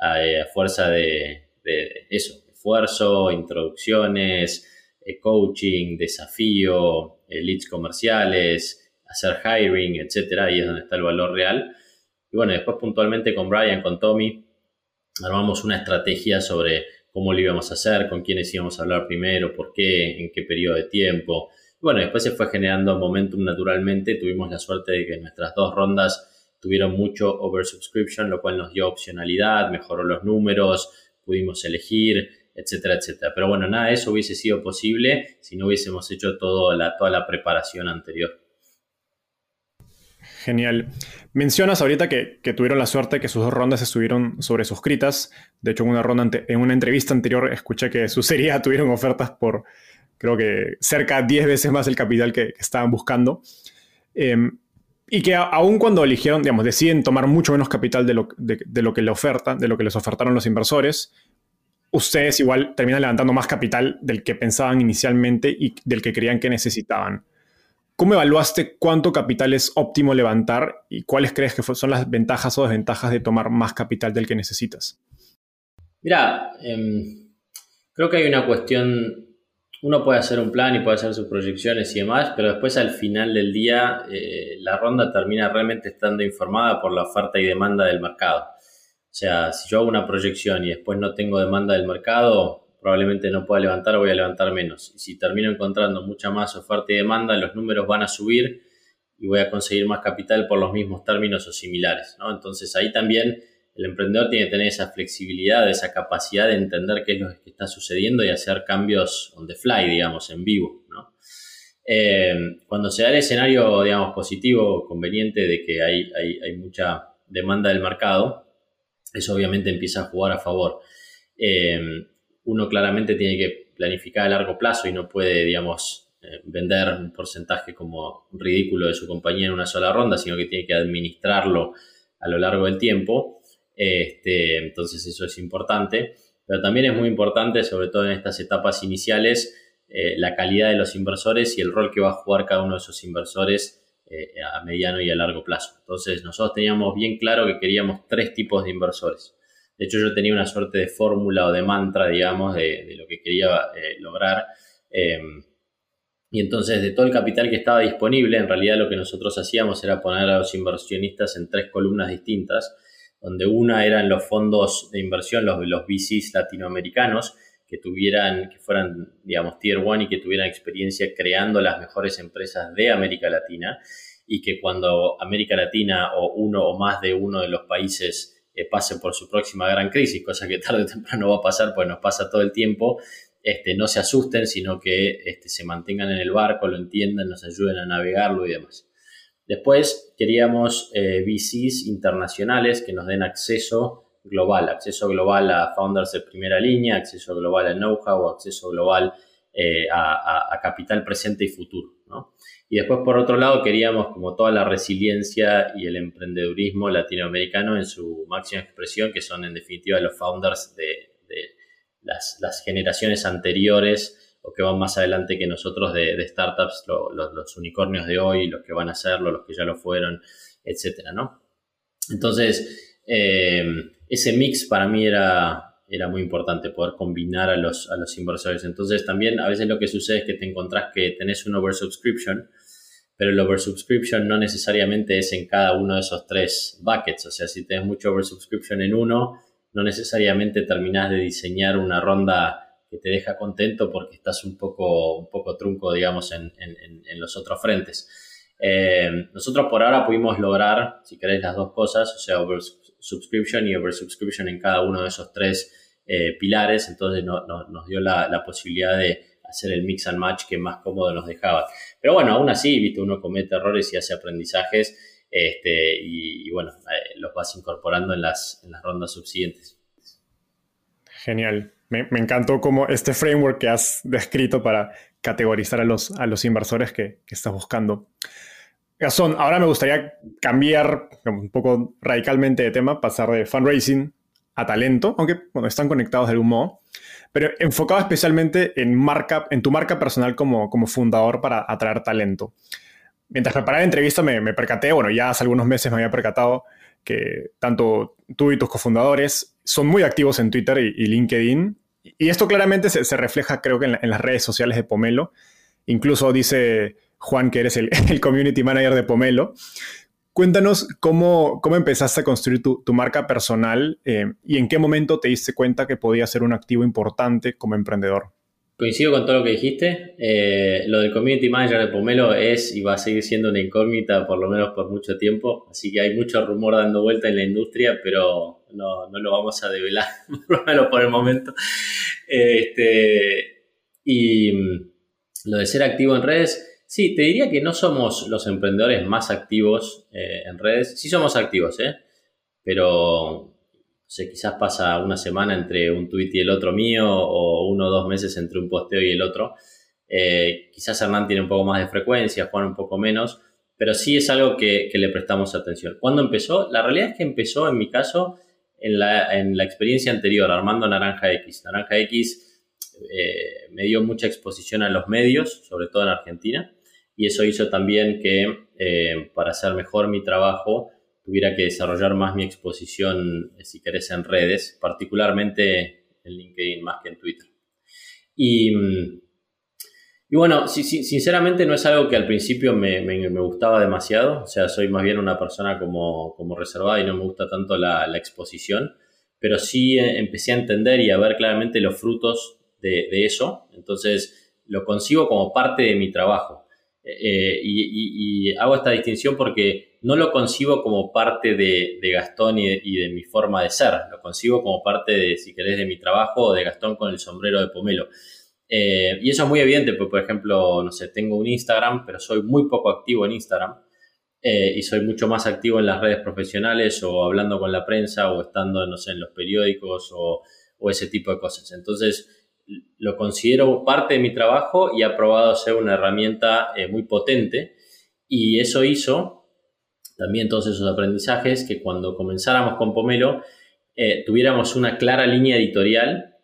a fuerza de, de eso, esfuerzo, introducciones, eh, coaching, desafío, eh, leads comerciales, hacer hiring, etcétera, ahí es donde está el valor real. Y bueno, después puntualmente con Brian, con Tommy, armamos una estrategia sobre cómo lo íbamos a hacer, con quiénes íbamos a hablar primero, por qué, en qué periodo de tiempo. Bueno, después se fue generando momentum naturalmente. Tuvimos la suerte de que nuestras dos rondas tuvieron mucho oversubscription, lo cual nos dio opcionalidad, mejoró los números, pudimos elegir, etcétera, etcétera. Pero bueno, nada de eso hubiese sido posible si no hubiésemos hecho todo la, toda la preparación anterior. Genial. Mencionas ahorita que, tuvieron la suerte que sus dos rondas estuvieron sobresuscritas. De hecho, en una, ronda en una entrevista anterior escuché que su serie tuvieron ofertas por, creo que, cerca 10 veces más el capital que, estaban buscando. Em, y que aún cuando eligieron, digamos, deciden tomar mucho menos capital de lo, de lo que le oferta, de lo que les ofertaron los inversores, ustedes igual terminan levantando más capital del que pensaban inicialmente y del que creían que necesitaban. ¿Cómo evaluaste cuánto capital es óptimo levantar y cuáles crees que son las ventajas o desventajas de tomar más capital del que necesitas? Mira, em, creo que hay una cuestión, uno puede hacer un plan y puede hacer sus proyecciones y demás, pero después al final del día eh, la ronda termina realmente estando informada por la oferta y demanda del mercado. O sea, si yo hago una proyección y después no tengo demanda del mercado, probablemente no pueda levantar voy a levantar menos. Y si termino encontrando mucha más oferta y demanda, los números van a subir y voy a conseguir más capital por los mismos términos o similares. Entonces ahí también el emprendedor tiene que tener esa flexibilidad, esa capacidad de entender qué es lo que está sucediendo y hacer cambios on the fly, digamos, en vivo. Eh, cuando se da el escenario, digamos, positivo, conveniente de que hay, hay, mucha demanda del mercado, eso obviamente empieza a jugar a favor. Eh, uno claramente tiene que planificar a largo plazo y no puede, digamos, eh, vender un porcentaje como ridículo de su compañía en una sola ronda, sino que tiene que administrarlo a lo largo del tiempo. Este, entonces eso es importante. Pero también es muy importante, sobre todo en estas etapas iniciales, eh, la calidad de los inversores y el rol que va a jugar cada uno de esos inversores eh, a mediano y a largo plazo. Entonces nosotros teníamos bien claro que queríamos tres tipos de inversores. De hecho, yo tenía una suerte de fórmula o de mantra, digamos, de, lo que quería eh, lograr. Em, y entonces, de todo el capital que estaba disponible, en realidad lo que nosotros hacíamos era poner a los inversionistas en tres columnas distintas, donde una eran los fondos de inversión, los, los VCs latinoamericanos, que tuvieran, que fueran, digamos, tier one y que tuvieran experiencia creando las mejores empresas de América Latina y que cuando América Latina o uno o más de uno de los países eh, pase por su próxima gran crisis, cosa que [laughs] tarde o temprano va a pasar, pues nos pasa todo el tiempo, este, no se asusten, sino que este, se mantengan en el barco, lo entiendan, nos ayuden a navegarlo y demás. Después queríamos eh, VCs internacionales que nos den acceso global, acceso global a founders de primera línea, acceso global a know-how, acceso global eh, a, a, capital presente y futuro. ¿no? Y después, por otro lado, queríamos como toda la resiliencia y el emprendedurismo latinoamericano en su máxima expresión, que son en definitiva los founders de, las, generaciones anteriores o que van más adelante que nosotros de, startups, los unicornios de hoy, los que van a serlo, los que ya lo fueron, etcétera, ¿no? Entonces, eh, ese mix para mí era, era muy importante, poder combinar a los, a los inversores. Entonces, también a veces lo que sucede es que te encontrás que tenés un oversubscription, pero el oversubscription no necesariamente es en cada uno de esos tres buckets. O sea, si tienes mucho oversubscription en uno, no necesariamente terminás de diseñar una ronda que te deja contento porque estás un poco, un poco trunco, digamos, en, los otros frentes. Eh, nosotros por ahora pudimos lograr, si querés, las dos cosas, o sea, oversubscription y oversubscription en cada uno de esos tres eh, pilares, entonces nos dio la posibilidad de hacer el mix and match que más cómodo nos dejaba. Pero bueno, aún así, viste, uno comete errores y hace aprendizajes este, y, bueno, eh, los vas incorporando en las, rondas subsiguientes. Genial. Me, encantó como este framework que has descrito para categorizar a los, inversores que estás buscando. Gastón, ahora me gustaría cambiar un poco radicalmente de tema, pasar de fundraising a talento, aunque bueno, están conectados de algún modo pero enfocado especialmente en, marca, en tu marca personal como, como fundador para atraer talento. Mientras preparaba la entrevista me, me percaté, bueno, ya hace algunos meses me había percatado que tanto tú y tus cofundadores son muy activos en Twitter y, LinkedIn y esto claramente se, refleja, creo que, en, las redes sociales de Pomelo. Incluso dice Juan que eres [laughs] el, community manager de Pomelo. Cuéntanos cómo, cómo empezaste a construir tu, marca personal eh, y en qué momento te diste cuenta que podía ser un activo importante como emprendedor. Coincido con todo lo que dijiste. Eh, lo del community manager de Pomelo es y va a seguir siendo una incógnita por lo menos por mucho tiempo. Así que hay mucho rumor dando vuelta en la industria, pero no, no lo vamos a develar, [laughs] por por el momento. Este, y mm, lo de ser activo en redes, sí, te diría que no somos los emprendedores más activos eh, en redes. Sí somos activos, ¿eh? Pero sé, quizás pasa una semana entre un tuit y el otro mío o uno o dos meses entre un posteo y el otro. Eh, quizás Hernán tiene un poco más de frecuencia, Juan un poco menos, pero sí es algo que, le prestamos atención. ¿Cuándo empezó? La realidad es que empezó, en mi caso, en la, en la experiencia anterior, armando Naranja X. Naranja X me dio mucha exposición a los medios, sobre todo en Argentina, y eso hizo también que eh, para hacer mejor mi trabajo tuviera que desarrollar más mi exposición, eh, si querés, en redes, particularmente en LinkedIn más que en Twitter. Y, y bueno, sinceramente no es algo que al principio me, gustaba demasiado, o sea, soy más bien una persona como, reservada y no me gusta tanto la, exposición, pero sí eh, empecé a entender y a ver claramente los frutos de, de eso, entonces lo consigo como parte de mi trabajo. Eh, y, hago esta distinción porque no lo concibo como parte de, Gastón y de, mi forma de ser, lo concibo como parte de, si querés, de mi trabajo o de Gastón con el sombrero de pomelo. Eh, y eso es muy evidente, porque, por ejemplo, no sé, tengo un Instagram, pero soy muy poco activo en Instagram eh, y soy mucho más activo en las redes profesionales o hablando con la prensa o estando, no sé, en los periódicos o, o ese tipo de cosas. Entonces, lo considero parte de mi trabajo y ha probado ser una herramienta eh, muy potente. Y eso hizo también todos esos aprendizajes que cuando comenzáramos con Pomelo eh, tuviéramos una clara línea editorial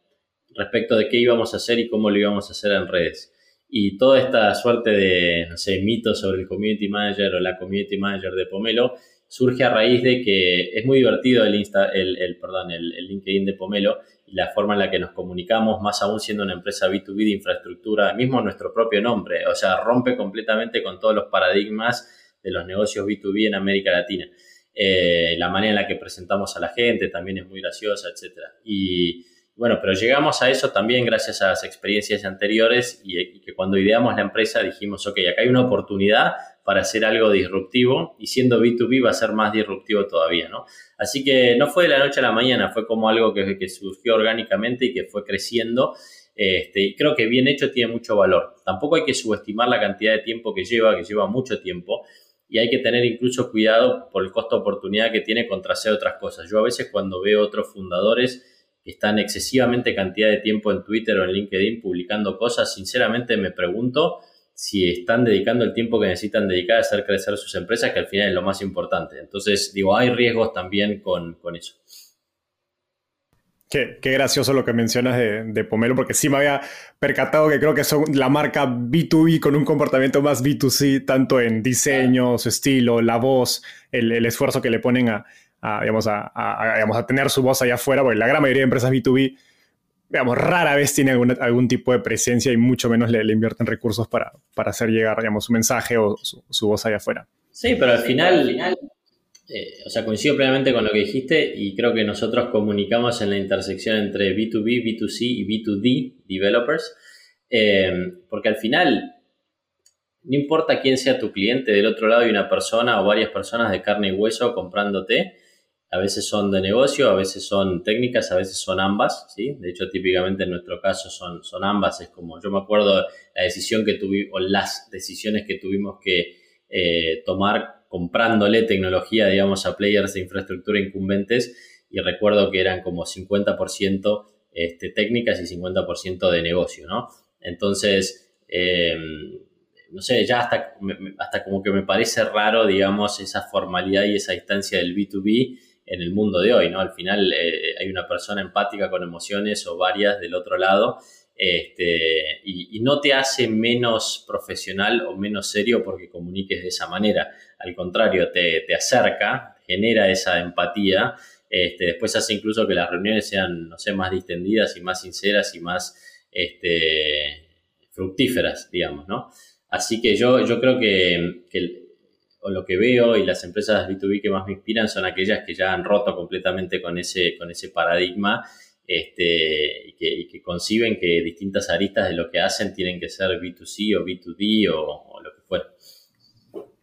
respecto de qué íbamos a hacer y cómo lo íbamos a hacer en redes. Y toda esta suerte de, no sé, mitos sobre el community manager o la community manager de Pomelo surge a raíz de que es muy divertido el, Insta, el, perdón, el, LinkedIn de Pomelo la forma en la que nos comunicamos, más aún siendo una empresa B2B de infraestructura, mismo nuestro propio nombre, o sea, rompe completamente con todos los paradigmas de los negocios B2B en América Latina. Eh, la manera en la que presentamos a la gente también es muy graciosa, etc. Y bueno, pero llegamos a eso también gracias a las experiencias anteriores y, y que cuando ideamos la empresa dijimos, ok, acá hay una oportunidad para hacer algo disruptivo y siendo B2B va a ser más disruptivo todavía, ¿no? Así que no fue de la noche a la mañana, fue como algo que, surgió orgánicamente y que fue creciendo. Este, y creo que bien hecho tiene mucho valor. Tampoco hay que subestimar la cantidad de tiempo que lleva, que lleva mucho tiempo, y hay que tener incluso cuidado por el costo de oportunidad que tiene contra hacer otras cosas. Yo a veces cuando veo otros fundadores que están excesivamente cantidad de tiempo en Twitter o en LinkedIn publicando cosas, sinceramente me pregunto si están dedicando el tiempo que necesitan dedicar a hacer crecer sus empresas, que al final es lo más importante. Entonces, digo, hay riesgos también con, eso. Qué, gracioso lo que mencionas de, Pomelo, porque sí me había percatado que creo que son la marca B2B con un comportamiento más B2C, tanto en diseño, su estilo, la voz, el, esfuerzo que le ponen a, digamos, a, a, tener su voz allá afuera, porque la gran mayoría de empresas B2B digamos, rara vez tiene algún, tipo de presencia y mucho menos le, invierten recursos para, para, hacer llegar, digamos, su mensaje o su, voz allá afuera. Sí, pero al final, eh, o sea, coincido plenamente con lo que dijiste y creo que nosotros comunicamos en la intersección entre B2B, B2C y B2D, developers, eh, porque al final, no importa quién sea tu cliente, del otro lado hay una persona o varias personas de carne y hueso comprándote a veces son de negocio, a veces son técnicas, a veces son ambas, ¿sí? De hecho, típicamente en nuestro caso son, son ambas. Es como, yo me acuerdo la decisión que tuvimos, o las decisiones que tuvimos que eh, tomar comprándole tecnología, digamos, a players de infraestructura incumbentes y recuerdo que eran como 50% este, técnicas y 50% de negocio, ¿no? Entonces, em, no sé, ya hasta, hasta como que me parece raro, digamos, esa formalidad y esa distancia del B2B en el mundo de hoy, ¿no? Al final eh, hay una persona empática con emociones o varias del otro lado este, y, no te hace menos profesional o menos serio porque comuniques de esa manera. Al contrario, te, acerca, genera esa empatía este, después hace incluso que las reuniones sean, no sé, más distendidas y más sinceras y más este, fructíferas, digamos, ¿no? Así que yo, yo creo que, lo que veo y las empresas B2B que más me inspiran son aquellas que ya han roto completamente con ese, con ese paradigma este, y, que, conciben que distintas aristas de lo que hacen tienen que ser B2C o B2D o, lo que fuera.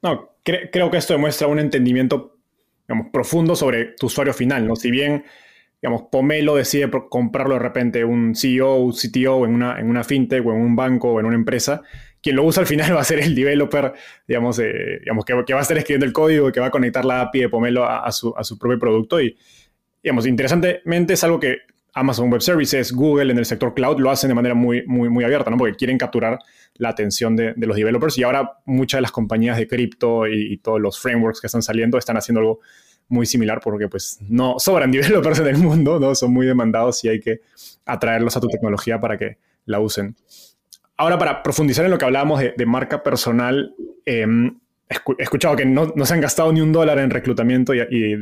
No, creo que esto demuestra un entendimiento digamos, profundo sobre tu usuario final, ¿no? Si bien, digamos, Pomelo decide comprarlo de repente un CEO, un CTO en una, en una fintech o en un banco o en una empresa, quien lo usa al final [laughs] va a ser el developer, digamos, eh, digamos que, va a estar escribiendo el código, que va a conectar la API de Pomelo a, su, a su propio producto. Y, digamos, interesantemente es algo que Amazon Web Services, Google en el sector cloud lo hacen de manera muy, muy, muy abierta, ¿no? Porque quieren capturar la atención de, los developers. Y ahora muchas de las compañías de cripto y, todos los frameworks que están saliendo están haciendo algo muy similar porque pues no sobran [laughs] developers en el mundo, ¿no? Son muy demandados y hay que atraerlos a tu tecnología para que la usen. Ahora, para profundizar en lo que hablábamos de, marca personal, em, he escuchado que no, se han gastado ni un dólar en reclutamiento y,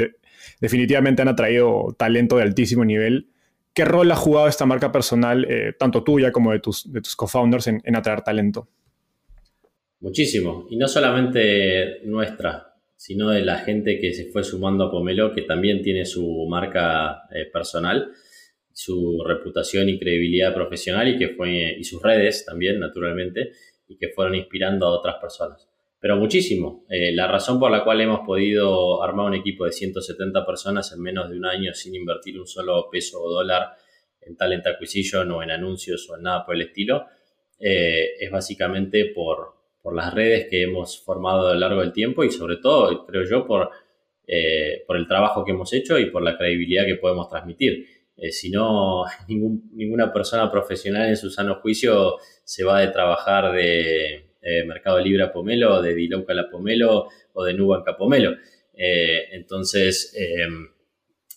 definitivamente han atraído talento de altísimo nivel. ¿Qué rol ha jugado esta marca personal, eh, tanto tuya como de tus, de tus co-founders, en, atraer talento? Muchísimo. Y no solamente nuestra, sino de la gente que se fue sumando a Pomelo, que también tiene su marca eh, personal, su reputación y credibilidad profesional y, que fue, y sus redes también, naturalmente, y que fueron inspirando a otras personas pero muchísimo. Eh, la razón por la cual hemos podido armar un equipo de 170 personas en menos de un año sin invertir un solo peso o dólar en talent acquisition o en anuncios o en nada por el estilo, eh, es básicamente por, por, las redes que hemos formado a lo largo del tiempo y sobre todo, creo yo, por, eh, por el trabajo que hemos hecho y por la credibilidad que podemos transmitir. si no, [laughs] ninguna persona profesional en su sano juicio se va de trabajar de eh, Mercado Libre a Pomelo, de Dilocal a Pomelo o de Nubank a Pomelo. Eh, entonces, eh,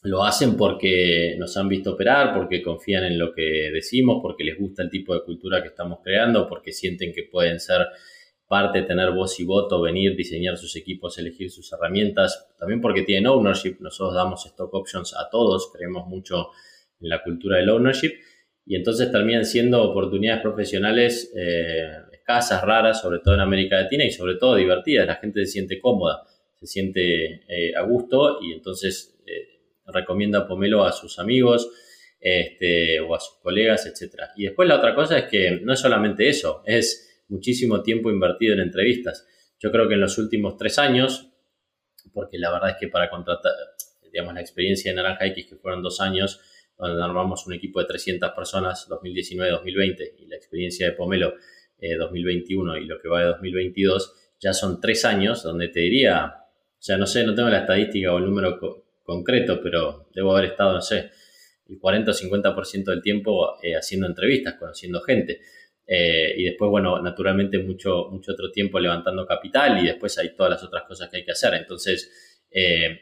lo hacen porque nos han visto operar, porque confían en lo que decimos, porque les gusta el tipo de cultura que estamos creando, porque sienten que pueden ser parte, tener voz y voto, venir, diseñar sus equipos, elegir sus herramientas, también porque tienen ownership, nosotros damos stock options a todos, creemos mucho en la cultura del ownership y entonces terminan siendo oportunidades profesionales casas raras, sobre todo en América Latina y sobre todo divertidas. La gente se siente cómoda, se siente eh, a gusto y entonces eh, recomienda Pomelo a sus amigos este, o a sus colegas, etc. Y después la otra cosa es que no es solamente eso, es muchísimo tiempo invertido en entrevistas. Yo creo que en los últimos tres años, porque la verdad es que para contratar, digamos, la experiencia de Naranja X, que fueron dos años, donde armamos un equipo de 300 personas 2019-2020 y la experiencia de Pomelo 2021 eh, y lo que va de 2022, ya son tres años donde te diría, o sea, no sé, no tengo la estadística o el número concreto, pero debo haber estado, no sé, el 40 o 50% del tiempo eh, haciendo entrevistas, conociendo gente. Eh, y después, bueno, naturalmente mucho, mucho otro tiempo levantando capital y después hay todas las otras cosas que hay que hacer. Entonces,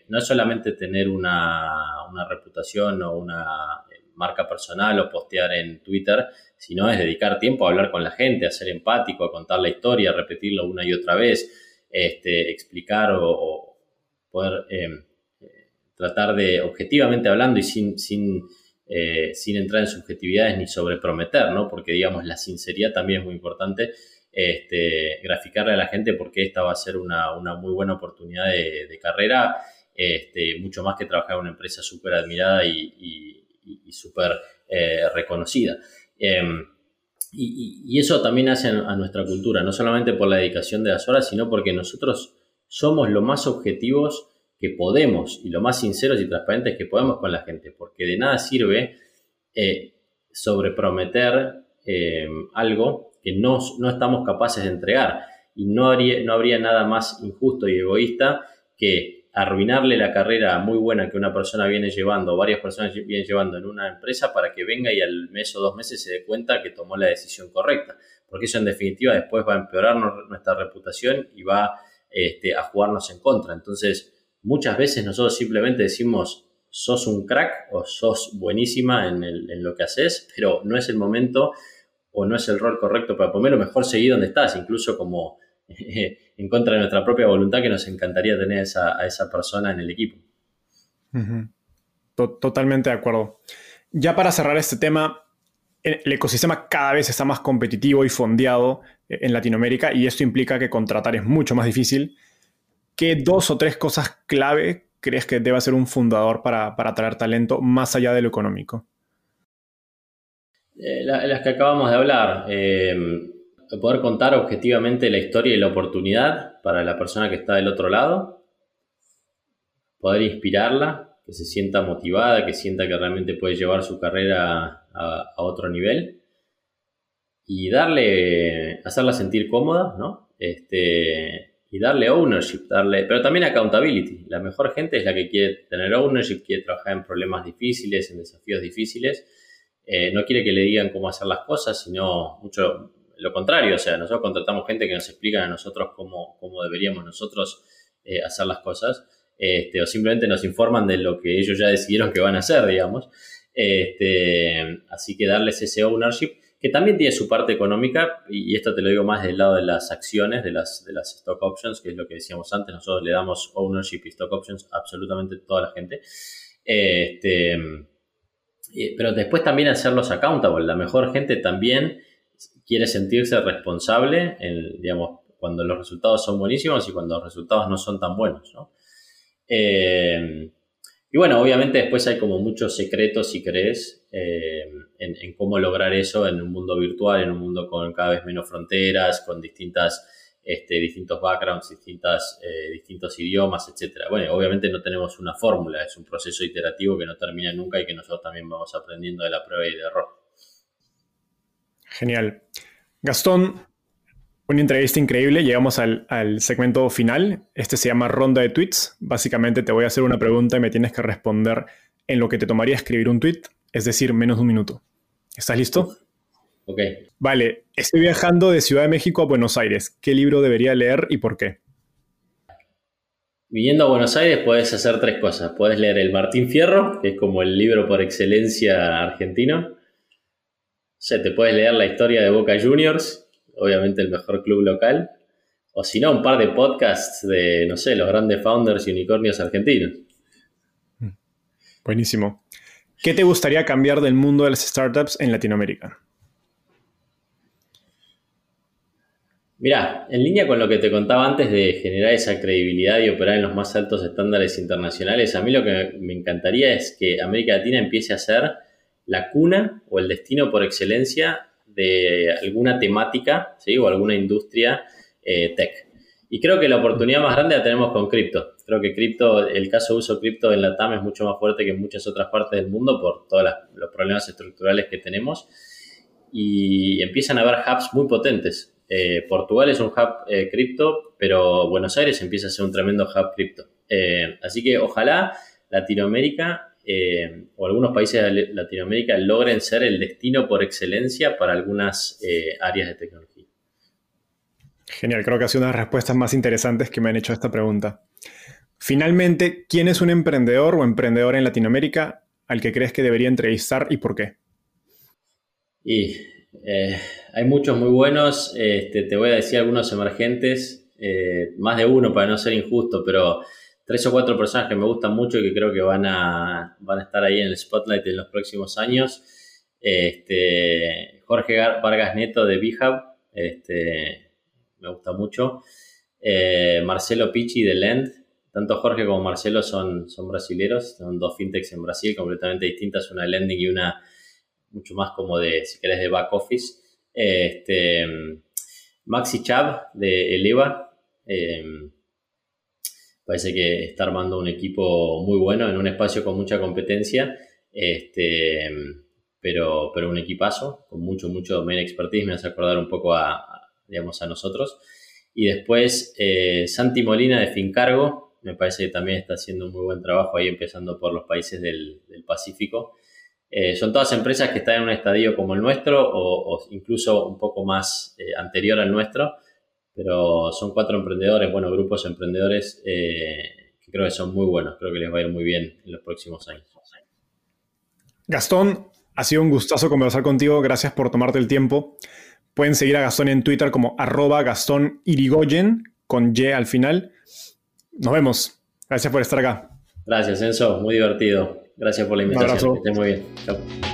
no es solamente tener una, una reputación o una marca personal o postear en Twitter, sino es dedicar tiempo a hablar con la gente, a ser empático, a contar la historia, a repetirlo una y otra vez, este, explicar o, poder em, tratar de, objetivamente hablando y sin, sin, eh, sin entrar en subjetividades ni sobreprometer, ¿no? Porque, digamos, la sinceridad también es muy importante. Este, graficarle a la gente porque esta va a ser una, muy buena oportunidad de, carrera, este, mucho más que trabajar en una empresa súper admirada y y, súper eh, reconocida. Em, y, eso también hace a nuestra cultura, no solamente por la dedicación de las horas, sino porque nosotros somos lo más objetivos que podemos y lo más sinceros y transparentes que podemos con la gente, porque de nada sirve eh, sobreprometer em, algo que no, no, estamos capaces de entregar. Y no habría, no habría nada más injusto y egoísta que arruinarle la carrera muy buena que una persona viene llevando, varias personas vienen llevando en una empresa para que venga y al mes o dos meses se dé cuenta que tomó la decisión correcta. Porque eso en definitiva después va a empeorar nuestra reputación y va este, a jugarnos en contra. Entonces, muchas veces nosotros simplemente decimos, sos un crack o sos buenísima en, en lo que haces, pero no es el momento o no es el rol correcto para lo mejor seguir donde estás, incluso como [laughs] en contra de nuestra propia voluntad que nos encantaría tener a esa persona en el equipo. totalmente de acuerdo. Ya para cerrar este tema, el ecosistema cada vez está más competitivo y fondeado eh, en Latinoamérica y esto implica que contratar es mucho más difícil. ¿Qué dos o tres cosas clave crees que debe ser un fundador para, para atraer talento más allá de lo económico? Eh, las que acabamos de hablar. Eh, poder contar objetivamente la historia y la oportunidad para la persona que está del otro lado. Poder inspirarla, que se sienta motivada, que sienta que realmente puede llevar su carrera a, otro nivel. Y darle, hacerla sentir cómoda, ¿no? Este, y darle ownership, darle, pero también accountability. La mejor gente es la que quiere tener ownership, quiere trabajar en problemas difíciles, en desafíos difíciles. Eh, no quiere que le digan cómo hacer las cosas, sino mucho lo contrario. O sea, nosotros contratamos gente que nos explica a nosotros cómo, cómo deberíamos nosotros eh, hacer las cosas. Este, o simplemente nos informan de lo que ellos ya decidieron que van a hacer, digamos. Este, así que darles ese ownership que también tiene su parte económica, y esto te lo digo más del lado de las acciones, de las, de las stock options, que es lo que decíamos antes, nosotros le damos ownership y stock options a absolutamente toda la gente. Este, pero después también hacerlos accountable. La mejor gente también quiere sentirse responsable, digamos, cuando los resultados son buenísimos y cuando los resultados no son tan buenos. Eh, y bueno, obviamente después hay como muchos secretos, si crees, eh, en, cómo lograr eso en un mundo virtual, en un mundo con cada vez menos fronteras, con distintas, este, distintos backgrounds, distintas, eh, distintos idiomas, etc. Bueno, obviamente no tenemos una fórmula, es un proceso iterativo que no termina nunca y que nosotros también vamos aprendiendo de la prueba y de error. Genial. Gastón, una entrevista increíble. Llegamos al, segmento final. Este se llama Ronda de Tweets. Básicamente te voy a hacer una pregunta y me tienes que responder en lo que te tomaría escribir un tweet, es decir, menos de un minuto. ¿Estás listo? Ok. Vale, estoy viajando de Ciudad de México a Buenos Aires. ¿Qué libro debería leer y por qué? Viniendo a Buenos Aires puedes hacer tres cosas. Puedes leer el Martín Fierro, que es como el libro por excelencia argentino. O sea, te puedes leer la historia de Boca Juniors, obviamente el mejor club local, o si no, un par de podcasts de, no sé, los grandes founders y unicornios argentinos. Buenísimo. ¿Qué te gustaría cambiar del mundo de las startups en Latinoamérica? Mira, en línea con lo que te contaba antes de generar esa credibilidad y operar en los más altos estándares internacionales, a mí lo que me encantaría es que América Latina empiece a ser la cuna o el destino por excelencia de alguna temática ¿sí? o alguna industria eh, tech. Y creo que la oportunidad más grande la tenemos con cripto. Creo que cripto, el caso de uso cripto en la TAM es mucho más fuerte que en muchas otras partes del mundo por todos los problemas estructurales que tenemos. Y empiezan a haber hubs muy potentes. Eh, Portugal es un hub eh, cripto, pero Buenos Aires empieza a ser un tremendo hub cripto. así que ojalá Latinoamérica eh, o algunos países de Latinoamérica logren ser el destino por excelencia para algunas eh, áreas de tecnología. Genial, creo que ha sido una de las respuestas más interesantes que me han hecho a esta pregunta. Finalmente, ¿quién es un emprendedor o emprendedora en Latinoamérica al que crees que debería entrevistar y por qué? Y eh, hay muchos muy buenos, este, te voy a decir algunos emergentes, más de uno para no ser injusto, pero tres o cuatro personas que me gustan mucho y que creo que van a, van a estar ahí en el spotlight en los próximos años. Este, Jorge Vargas Neto de BHub, este, me gusta mucho. Eh, Marcelo Pichi de Lend. Tanto Jorge como Marcelo son, son son dos fintechs en Brasil completamente distintas, una de lending y una mucho más como de, si querés, de back office. Este, Maxi Chab de Eleva. Eh, Parece que está armando un equipo muy bueno en un espacio con mucha competencia, este, pero, pero un equipazo con mucho, mucho domain expertise. Me hace acordar un poco a, digamos, a nosotros. Y después eh, Santi Molina de Fincargo, me parece que también está haciendo un muy buen trabajo ahí, empezando por los países del, Pacífico. Eh, son todas empresas que están en un estadio como el nuestro o, incluso un poco más eh, anterior al nuestro, pero son cuatro emprendedores, bueno, grupos emprendedores eh, que creo que son muy buenos, creo que les va a ir muy bien en los próximos años. Gastón, ha sido un gustazo conversar contigo, gracias por tomarte el tiempo. Pueden seguir a Gastón en Twitter como arroba Gastón Irigoyen, con Y al final. Nos vemos. Gracias por estar acá. Gracias, Enzo, muy divertido. Gracias por la invitación. Que estés muy bien. Chao.